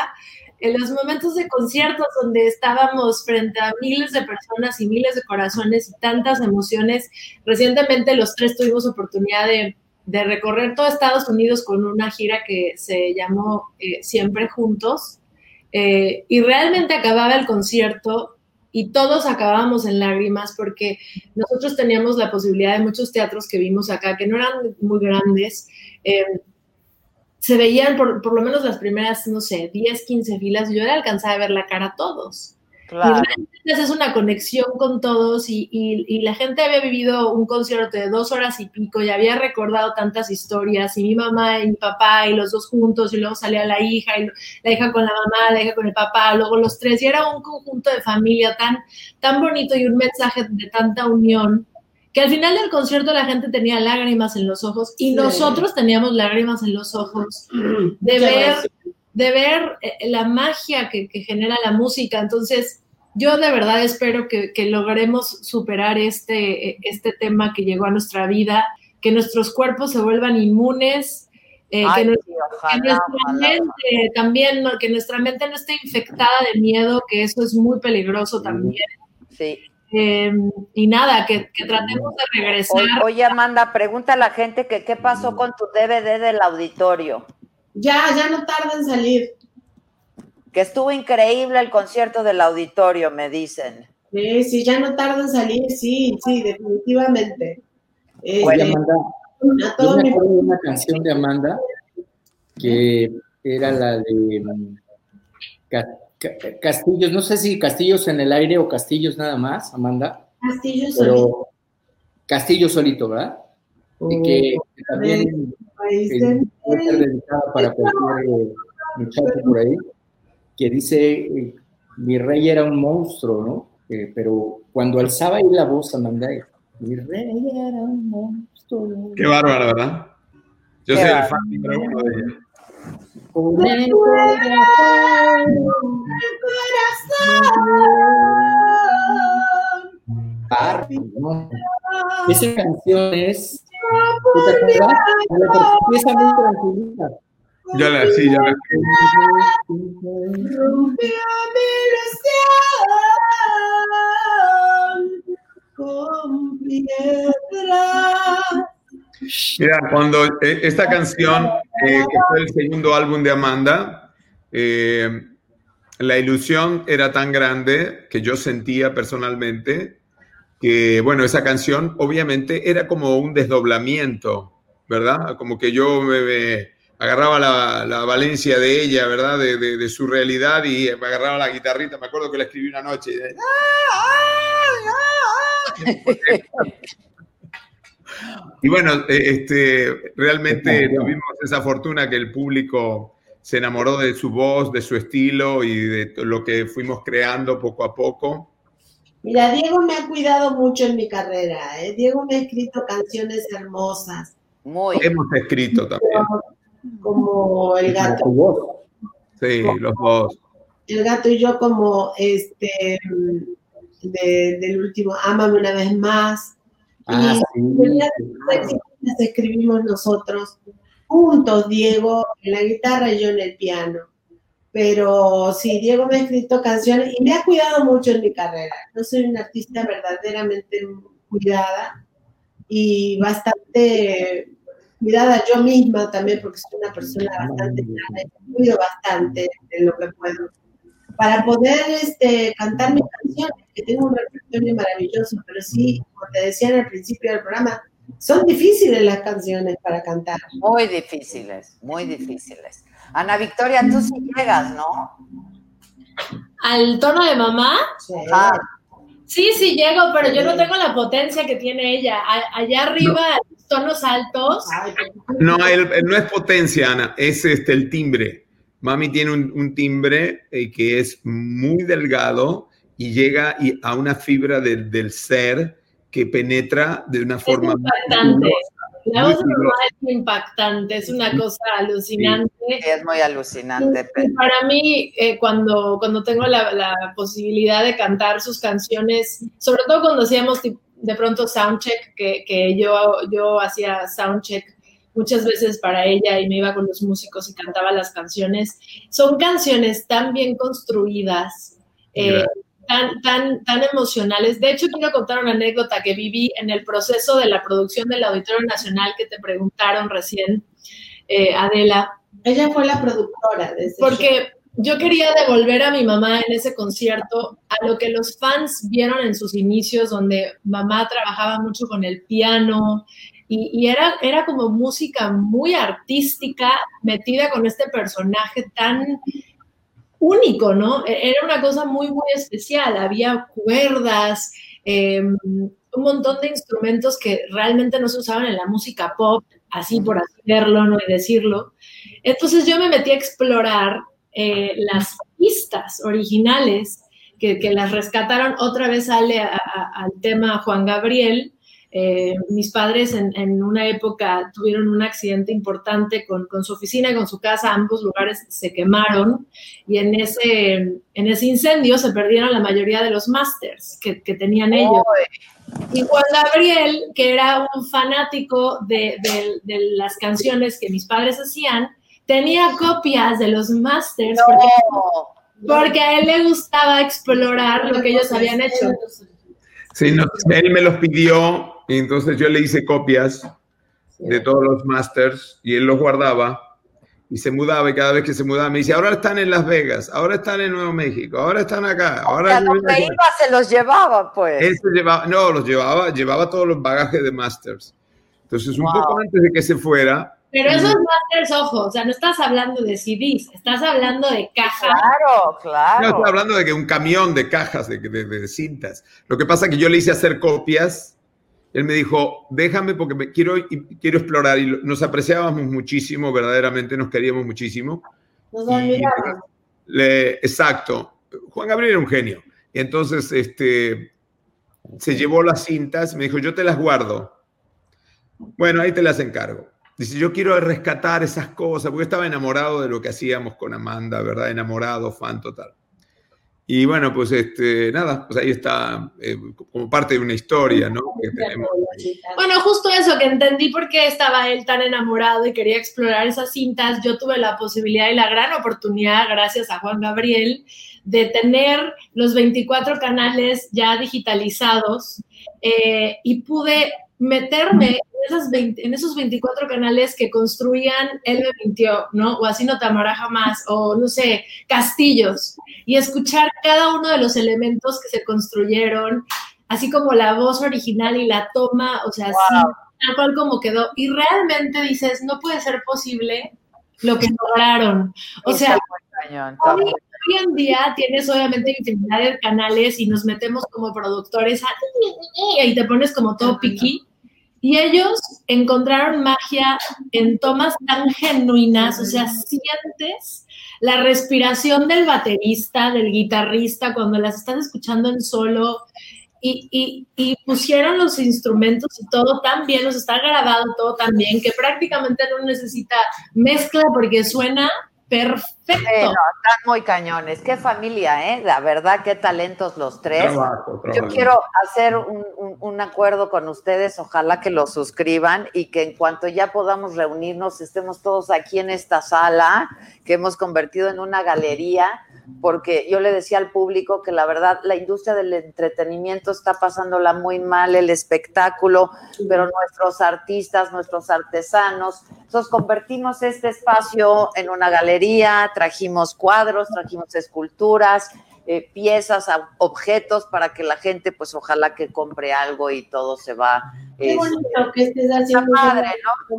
en los momentos de conciertos donde estábamos frente a miles de personas y miles de corazones y tantas emociones. Recientemente los tres tuvimos oportunidad de, de recorrer todo Estados Unidos con una gira que se llamó eh, Siempre Juntos. Eh, y realmente acababa el concierto y todos acabábamos en lágrimas porque nosotros teníamos la posibilidad de muchos teatros que vimos acá, que no eran muy grandes, eh, se veían por, por, lo menos las primeras, no sé, 10, 15 filas, y yo le alcanzaba a ver la cara a todos. Claro. Y es una conexión con todos y, y, y, la gente había vivido un concierto de dos horas y pico y había recordado tantas historias y mi mamá y mi papá y los dos juntos y luego salía la hija y la hija con la mamá, la hija con el papá, luego los tres y era un conjunto de familia tan, tan bonito y un mensaje de tanta unión que al final del concierto la gente tenía lágrimas en los ojos y sí. nosotros teníamos lágrimas en los ojos de ver, de ver la magia que, que, genera la música. Entonces, yo de verdad espero que, que logremos superar este, este tema que llegó a nuestra vida, que nuestros cuerpos se vuelvan inmunes. Eh, Ay, que, nuestra, sí, ojalá, que, nuestra, ojalá. mente también, no, que nuestra mente no esté infectada de miedo, que eso es muy peligroso también. Sí. Eh, y nada, que, que, tratemos de regresar. Oye, oye, Amanda, pregunta a la gente que qué pasó con tu DVD del auditorio. Ya, ya no tarda en salir. Que estuvo increíble el concierto del auditorio, me dicen. Sí, sí, ya no tarda en salir, sí, sí, definitivamente. Oye, Amanda, yo me acuerdo de una canción de Amanda que era la de um, Castillos, no sé si Castillos en el aire o Castillos nada más, Amanda. Castillos pero solito. Castillo solito, ¿verdad? Oh, y que, que también eh, puede ser dedicada para cualquier eh, muchacho por ahí, que dice, eh, mi rey era un monstruo, ¿no? pero cuando alzaba ahí la voz, Amanda, Mi rey era un monstruo. Qué bárbara, ¿verdad? Yo Qué soy el bárbaro. fan número uno de ella. Con el corazón. No. Esa canción es. ¿Tú te acuerdas? Vale, porque Empieza muy tranquilita. Yo la, sí, yo la Rompió mi ilusión con piedra. Mira, cuando eh, esta canción, eh, que fue el segundo álbum de Amanda, eh, la ilusión era tan grande que yo sentía personalmente que, bueno, esa canción obviamente era como un desdoblamiento, ¿verdad? Como que yo me, me agarraba la, la valencia de ella, ¿verdad? De, de- de su realidad y me agarraba la guitarrita. Me acuerdo que la escribí una noche. y de- Y bueno, eh, este, realmente tuvimos esa fortuna que el público se enamoró de su voz, de su estilo y de lo que fuimos creando poco a poco. Mira, Diego me ha cuidado mucho en mi carrera. ¿eh? Diego me ha escrito canciones hermosas, Muy. Hemos escrito también, como El gato, voz. sí, los dos. El gato y yo, como este de- del último Ámame una vez más. Ah, Y sí. las escribimos nosotros juntos, Diego en la guitarra y yo en el piano. Pero sí, Diego me ha escrito canciones y me ha cuidado mucho en mi carrera. Yo soy una artista verdaderamente cuidada y bastante cuidada yo misma también, porque soy una persona bastante me cuido bastante en lo que puedo. Para poder este, cantar mis canciones, que tengo un repertorio maravilloso, pero sí, como te decía en el principio del programa, son difíciles las canciones para cantar. Muy difíciles, muy difíciles. Ana Victoria, tú sí llegas, ¿no? Al tono de mamá, Ah, sí, sí llego, pero yo no tengo la potencia que tiene ella. Allá arriba, tonos altos. No, el- el- no es potencia, Ana, es este, el timbre. Mami tiene un, un timbre eh, que es muy delgado y llega y- a una fibra del- del ser que penetra de una Es forma muy impactante. La voz de mamá fibrosa. es impactante, es una cosa alucinante. sí, es muy alucinante. Y Para mí, eh, cuando, cuando tengo la, la posibilidad de cantar sus canciones, sobre todo cuando hacíamos de pronto soundcheck, que, que yo, yo hacía soundcheck muchas veces para ella y me iba con los músicos y cantaba las canciones, son canciones tan bien construidas, eh. Tan, tan, tan emocionales. De hecho, quiero contar una anécdota que viví en el proceso de la producción del Auditorio Nacional que te preguntaron recién, eh, Adela. Ella fue la productora de ese show. Porque yo quería devolver a mi mamá en ese concierto a lo que los fans vieron en sus inicios, donde mamá trabajaba mucho con el piano y, y era, era como música muy artística metida con este personaje tan único, ¿no? E- Era una cosa muy, muy especial. Había cuerdas, eh, un montón de instrumentos que realmente no se usaban en la música pop, así por así verlo, ¿no? Y decirlo. Entonces yo me metí a explorar eh, las pistas originales que, las rescataron. Otra vez sale al tema Juan Gabriel. Eh, mis padres en, en una época tuvieron un accidente importante con, con su oficina y con su casa, ambos lugares se quemaron y en ese, en ese incendio se perdieron la mayoría de los masters que, que tenían ellos. Y Juan Gabriel, que era un fanático de, de- de las canciones que mis padres hacían, tenía copias de los masters porque, No, porque a él le gustaba explorar lo que ellos habían hecho. Sí, no, él me los pidió y entonces yo le hice copias de todos los masters y él los guardaba y se mudaba y cada vez que se mudaba me dice, ahora están en Las Vegas, ahora están en Nuevo México, ahora están acá, ahora... donde iba se los llevaba, pues. Él se llevaba, no, los llevaba, llevaba todos los bagajes de masters. Entonces, un Wow. poco antes de que se fuera, Pero esos masters, ojo, o sea, no estás hablando de CDs, estás hablando de caja. Claro, no, claro. estoy hablando de que un camión de cajas de, de- de cintas. Lo que pasa es que yo le hice hacer copias. Él me dijo, déjame porque me quiero, quiero explorar. Y nos apreciábamos muchísimo, verdaderamente nos queríamos muchísimo. Nos. Le- exacto. Juan Gabriel era un genio. Y entonces, este, se llevó las cintas, me dijo, yo te las guardo. Bueno, ahí te las encargo. Dice, yo quiero rescatar esas cosas, porque estaba enamorado de lo que hacíamos con Amanda, ¿verdad? Enamorado, fan total. Y bueno, pues este, nada, pues ahí está eh, como parte de una historia, ¿no? Que tenemos. Bueno, justo eso, que entendí por qué estaba él tan enamorado y quería explorar esas cintas. Yo tuve la posibilidad y la gran oportunidad, gracias a Juan Gabriel, de tener los 24 canales ya digitalizados eh, y pude meterme esas 20 en, esos 24 canales que construían Él me mintió, ¿no? O así no te amará jamás, o no sé, castillos, y escuchar cada uno de los elementos que se construyeron, así como la voz original y la toma, o sea, así, tal cual como quedó. Y realmente dices, no puede ser posible lo que lograron. O sea, hoy, hoy en día tienes obviamente infinidad de canales y nos metemos como productores a, y te pones como todo piqui. Y ellos encontraron magia en tomas tan genuinas, o sea, sientes la respiración del baterista, del guitarrista, cuando las estás escuchando en solo, y, pusieron los instrumentos y todo tan bien, los está grabado todo tan bien, que prácticamente no necesita mezcla porque suena perfecto. Están muy cañones. Qué familia, ¿eh? La verdad, qué talentos los tres. Trabajo, trabajo. Yo quiero hacer un, un, un, acuerdo con ustedes, ojalá que lo suscriban y que en cuanto ya podamos reunirnos, estemos todos aquí en esta sala que hemos convertido en una galería porque yo le decía al público que la verdad la industria del entretenimiento está pasándola muy mal, el espectáculo, pero nuestros artistas, nuestros artesanos, entonces convertimos este espacio en una galería, trajimos cuadros, trajimos esculturas, eh, piezas, objetos para que la gente, pues ojalá que compre algo y todo se va. Qué eh, bonito que estés haciendo. Está padre, ¿no?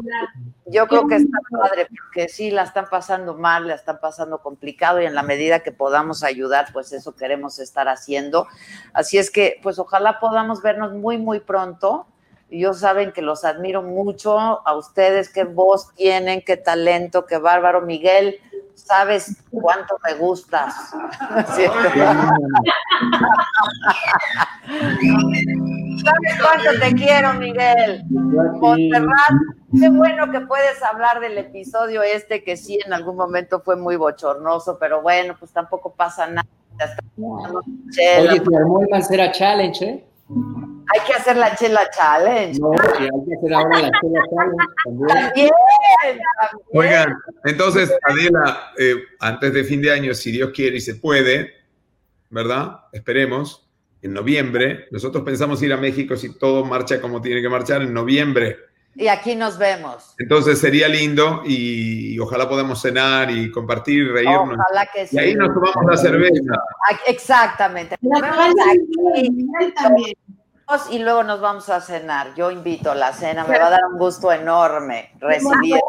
Yo creo que está padre, porque sí la están pasando mal, la están pasando complicado y en la medida que podamos ayudar, pues eso queremos estar haciendo. Así es que, pues ojalá podamos vernos muy, muy pronto. Y yo saben que los admiro mucho a ustedes, qué voz tienen, qué talento, qué bárbaro. Miguel, sabes cuánto me gustas. ¿Sabes cuánto te quiero, Miguel? Montserrat, qué bueno que puedes hablar del episodio este que sí en algún momento fue muy bochornoso, pero bueno, pues tampoco pasa nada. Oye, te armó el Mancera Challenge, ¿eh? Hay que hacer la chela challenge. No, hay que hacer ahora la chela challenge también. También, también. Oigan, entonces, Adela, eh, antes de fin de año, si Dios quiere y se puede, ¿verdad? Esperemos, en noviembre, nosotros pensamos ir a México si todo marcha como tiene que marchar en noviembre. Y aquí nos vemos. Entonces sería lindo y, y ojalá podamos cenar y compartir, reírnos. Ojalá que sí. Y ahí nos tomamos la cerveza. Exactamente. La Nos vemos aquí. También. y luego nos vamos a cenar. Yo invito a la cena, me va a dar un gusto enorme recibir.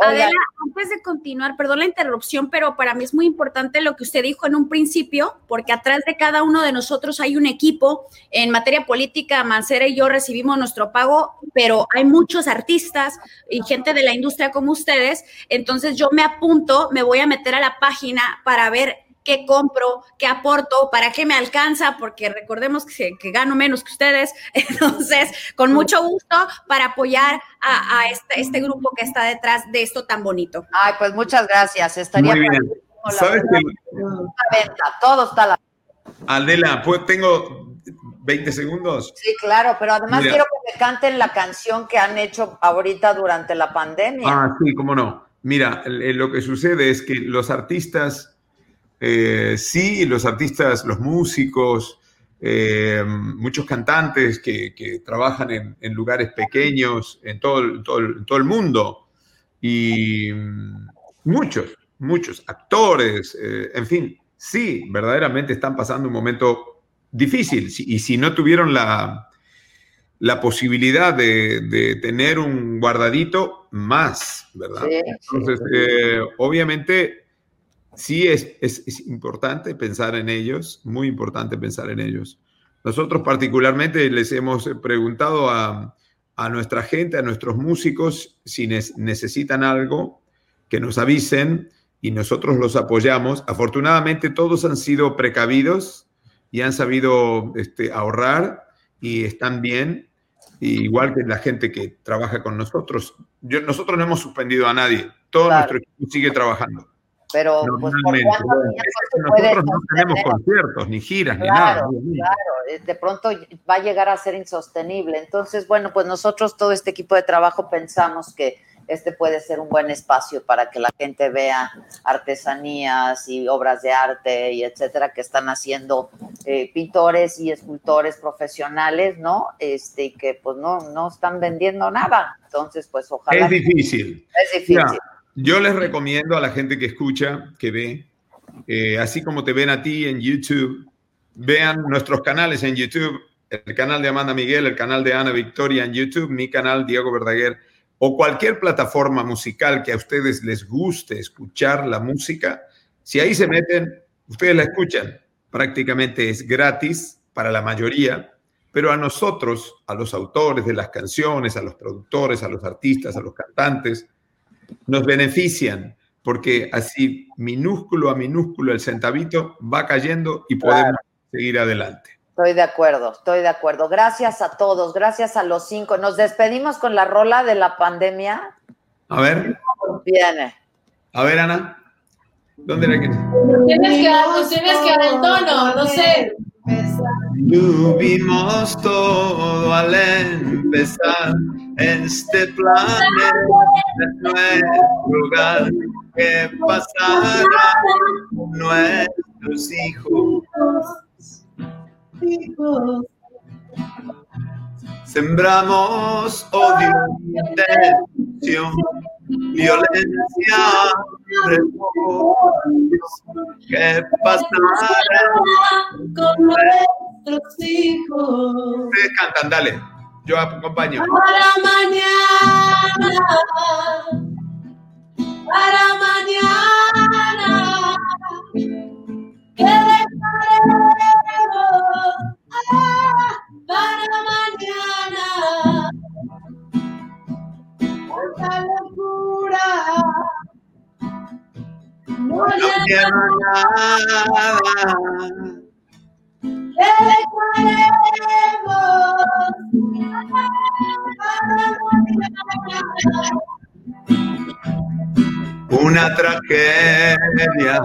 Adela, antes de continuar, perdón la interrupción, pero para mí es muy importante lo que usted dijo en un principio, porque atrás de cada uno de nosotros hay un equipo. En materia política, Mancera y yo recibimos nuestro pago, pero hay muchos artistas y gente de la industria como ustedes. Entonces yo me apunto, me voy a meter a la página para ver qué compro, qué aporto, para qué me alcanza, porque recordemos que, que gano menos que ustedes. <laughs> Entonces, con mucho gusto para apoyar a, a este, este grupo que está detrás de esto tan bonito. ay, pues muchas gracias. Estaría Muy bien. la ¿Sabes verdad, que, la venta, todo está a la Adela, pues tengo 20 segundos? Sí, claro, pero además Mira. quiero que me canten la canción que han hecho ahorita durante la pandemia. Ah, sí, cómo no. Mira, lo que sucede es que los artistas, eh, sí, los artistas, los músicos, eh, muchos cantantes que, que trabajan en, en lugares pequeños en todo, el- todo el- en todo el mundo, y mm, muchos, muchos actores, eh, en fin, sí, verdaderamente están pasando un momento difícil, y si no tuvieron la, la posibilidad de, de tener un guardadito más, ¿verdad? Sí, Entonces, eh, obviamente, sí es, es, es importante pensar en ellos, muy importante pensar en ellos. Nosotros particularmente les hemos preguntado a, a nuestra gente, a nuestros músicos, si necesitan algo, que nos avisen y nosotros los apoyamos. Afortunadamente todos han sido precavidos y han sabido este, ahorrar y están bien, igual que la gente que trabaja con nosotros. Yo, nosotros no hemos suspendido a nadie, todo Claro. nuestro equipo sigue trabajando. Pero pues, ¿por Bueno, nosotros no tenemos conciertos, ni giras, ni nada. Claro, eh, de pronto va a llegar a ser insostenible. Entonces, bueno, pues nosotros, todo este equipo de trabajo, pensamos que este puede ser un buen espacio para que la gente vea artesanías y obras de arte y etcétera que están haciendo eh, pintores y escultores profesionales, ¿no? Este, y que pues no, no están vendiendo nada. Entonces, pues ojalá. Es difícil. Es difícil. Yo les recomiendo a la gente que escucha, que ve, eh, así como te ven a ti en YouTube, vean nuestros canales en YouTube, el canal de Amanda Miguel, el canal de Ana Victoria en YouTube, mi canal Diego Verdaguer, o cualquier plataforma musical que a ustedes les guste escuchar la música. Si ahí se meten, ustedes la escuchan. Prácticamente es gratis para la mayoría, pero a nosotros, a los autores de las canciones, a los productores, a los artistas, a los cantantes, nos benefician porque así minúsculo a minúsculo el centavito va cayendo y podemos seguir adelante. Estoy de acuerdo, estoy de acuerdo. Gracias a todos, gracias a los cinco. Nos despedimos con la rola de la pandemia. A ver, Viene. a ver, Ana. ¿Dónde era que? Tienes que dar, tienes que dar el tono, no sé. Tuvimos todo al empezar este planeta, nuestro hogar, que pasará nuestros hijos. Sembramos odio, tensión, violencia, remorsos, que pasará con nuestros hijos. Ustedes cantan, dale. Yo acompaño. Para mañana, para mañana, que dejaremos ah, para mañana. Esta locura no no quiero nada. Una tragedia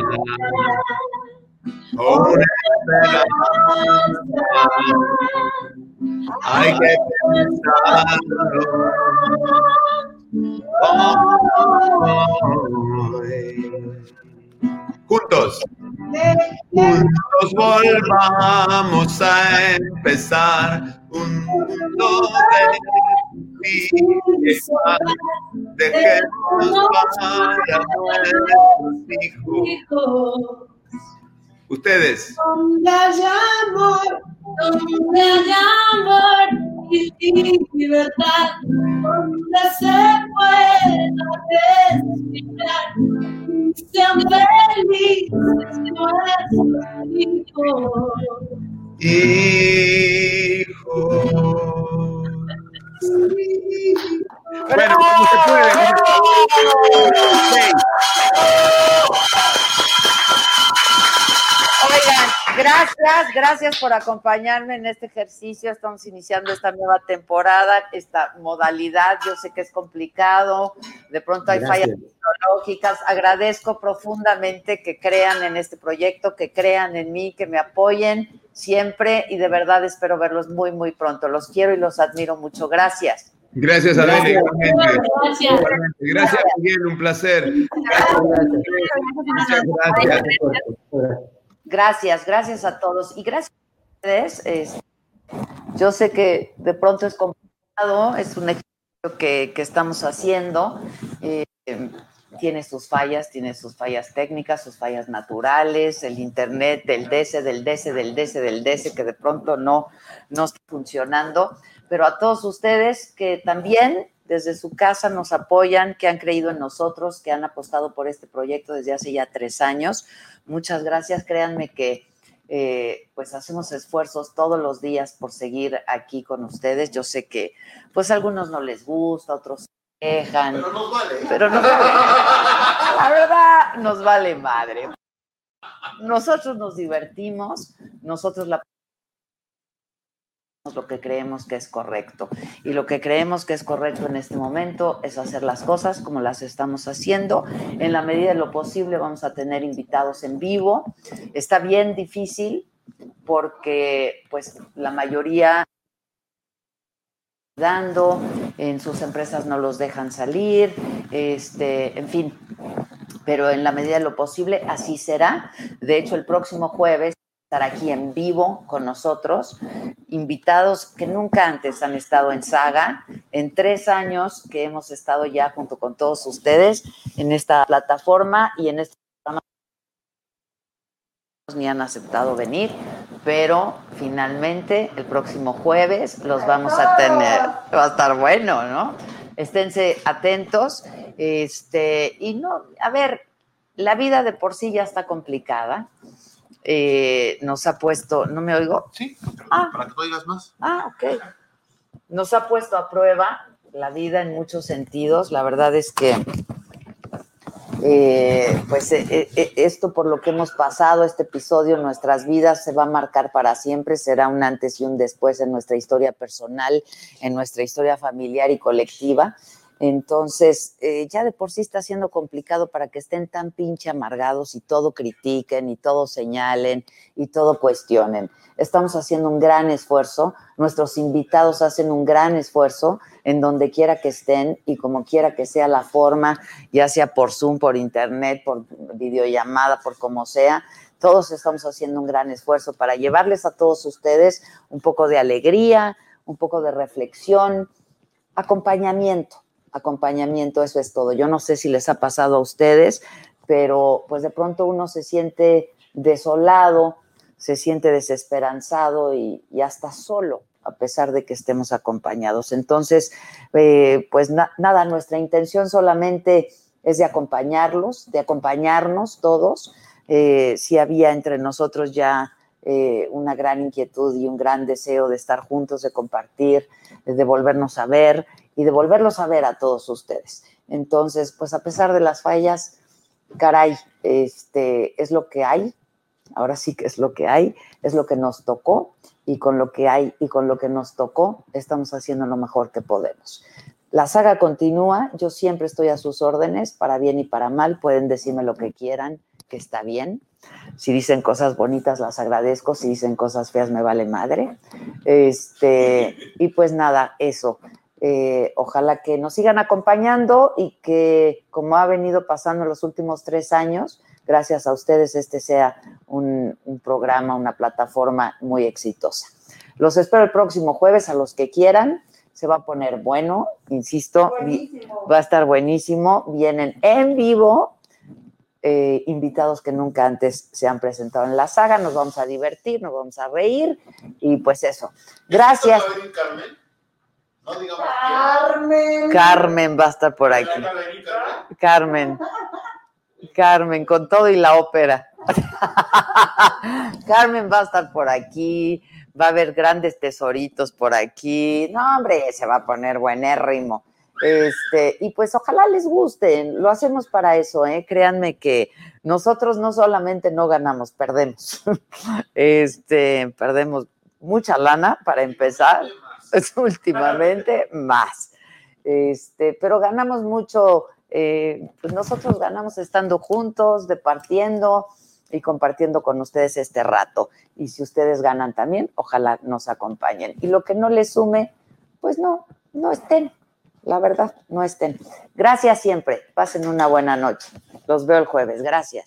o una esperanza. Hay que pensarlo hoy. Volvamos a empezar un mundo de. Dejemos para nuestros hijos. Ustedes, donde haya amor, donde haya amor y libertad, donde se pueda respirar, sean felices nuestros hijos. hijos. Bueno, ¿cómo se puede? Oigan, gracias, gracias por acompañarme en este ejercicio. Estamos iniciando esta nueva temporada, esta modalidad. Yo sé que es complicado, de pronto hay Gracias. fallas tecnológicas. Agradezco profundamente que crean en este proyecto, que crean en mí, que me apoyen siempre y de verdad espero verlos muy, muy pronto. Los quiero y los admiro mucho. Gracias. Gracias, Adela. Gracias. igualmente. Gracias. Igualmente. Gracias, Miguel, un placer. Muchas gracias. Gracias, gracias a todos y gracias a ustedes. Es- yo sé que de pronto es complicado, es un ejercicio que, que estamos haciendo. eh, tiene sus fallas, tiene sus fallas técnicas, sus fallas naturales, el internet del DC, del DC, del DC, del DC, que de pronto no, no está funcionando. Pero a todos ustedes que también desde su casa nos apoyan, que han creído en nosotros, que han apostado por este proyecto desde hace ya tres años. Muchas gracias. Créanme que eh, pues hacemos esfuerzos todos los días por seguir aquí con ustedes. Yo sé que pues a algunos no les gusta, otros se quejan, Pero nos vale. pero no, la verdad nos vale madre. nosotros nos divertimos, nosotros la lo que creemos que es correcto. Y lo que creemos que es correcto en este momento es hacer las cosas como las estamos haciendo. En la medida de lo posible vamos a tener invitados en vivo. Está bien difícil porque pues la mayoría dando, en sus empresas no los dejan salir, este, en fin, pero en la medida de lo posible así será. De hecho, el próximo jueves estar aquí en vivo con nosotros, invitados que nunca antes han estado en Saga, en tres años que hemos estado ya junto con todos ustedes en esta plataforma y en este programa ni han aceptado venir, pero finalmente el próximo jueves los vamos a tener. Va a estar bueno, ¿no? Esténse atentos. Este, y no, a ver, la vida de por sí ya está complicada. Eh, nos ha puesto, ¿no me oigo? Sí, Ah. para que tú oigas más. Ah, ok. Nos ha puesto a prueba la vida en muchos sentidos. La verdad es que, eh, pues, eh, eh, esto por lo que hemos pasado, este episodio en nuestras vidas se va a marcar para siempre. Será un antes y un después en nuestra historia personal, en nuestra historia familiar y colectiva. Entonces, eh, ya de por sí está siendo complicado para que estén tan pinche amargados y todo critiquen y todo señalen y todo cuestionen. Estamos haciendo un gran esfuerzo, nuestros invitados hacen un gran esfuerzo en donde quiera que estén y como quiera que sea la forma, ya sea por Zoom, por internet, por videollamada, por como sea, todos estamos haciendo un gran esfuerzo para llevarles a todos ustedes un poco de alegría, un poco de reflexión, acompañamiento acompañamiento, eso es todo. Yo no sé si les ha pasado a ustedes, pero pues de pronto uno se siente desolado, se siente desesperanzado y, hasta solo, a pesar de que estemos acompañados. Entonces, eh, pues na nada, nuestra intención solamente es de acompañarlos, de acompañarnos todos. Eh, si había entre nosotros ya eh, una gran inquietud y un gran deseo de estar juntos, de compartir, de volvernos a ver y de volverlos a ver a todos ustedes. Entonces, pues a pesar de las fallas, caray, este es lo que hay. Ahora sí que es lo que hay, es lo que nos tocó y con lo que hay y con lo que nos tocó estamos haciendo lo mejor que podemos. La saga continúa, yo siempre estoy a sus órdenes, para bien y para mal, pueden decirme lo que quieran, que está bien. Si dicen cosas bonitas, las agradezco. Si dicen cosas feas, me vale madre. Este, y pues nada, eso. Eh, ojalá que nos sigan acompañando y que, como ha venido pasando en los últimos tres años, gracias a ustedes, este sea un, un programa, una plataforma muy exitosa. Los espero el próximo jueves a los que quieran. Se va a poner bueno, insisto, Buenísimo. va a estar buenísimo. Vienen en vivo eh, invitados que nunca antes se han presentado en la saga. Nos vamos a divertir, nos vamos a reír y pues eso. Gracias. ¿Va a venir Carmen? No digamos Carmen. Carmen va a estar por aquí. Carmen. Carmen, con todo y la ópera. <laughs> Carmen va a estar por aquí, va a haber grandes tesoritos por aquí. No, hombre, se va a poner buenérrimo. Este, y pues ojalá les gusten, lo hacemos para eso, ¿eh? créanme que nosotros no solamente no ganamos, perdemos. <laughs> Este, perdemos mucha lana para empezar, <laughs> últimamente más. Este, pero ganamos mucho, eh, pues nosotros ganamos estando juntos, departiendo y compartiendo con ustedes este rato. Y si ustedes ganan también, ojalá nos acompañen. Y lo que no les sume, pues no, no estén. La verdad, no estén. Gracias siempre. Pasen una buena noche. Los veo el jueves. Gracias.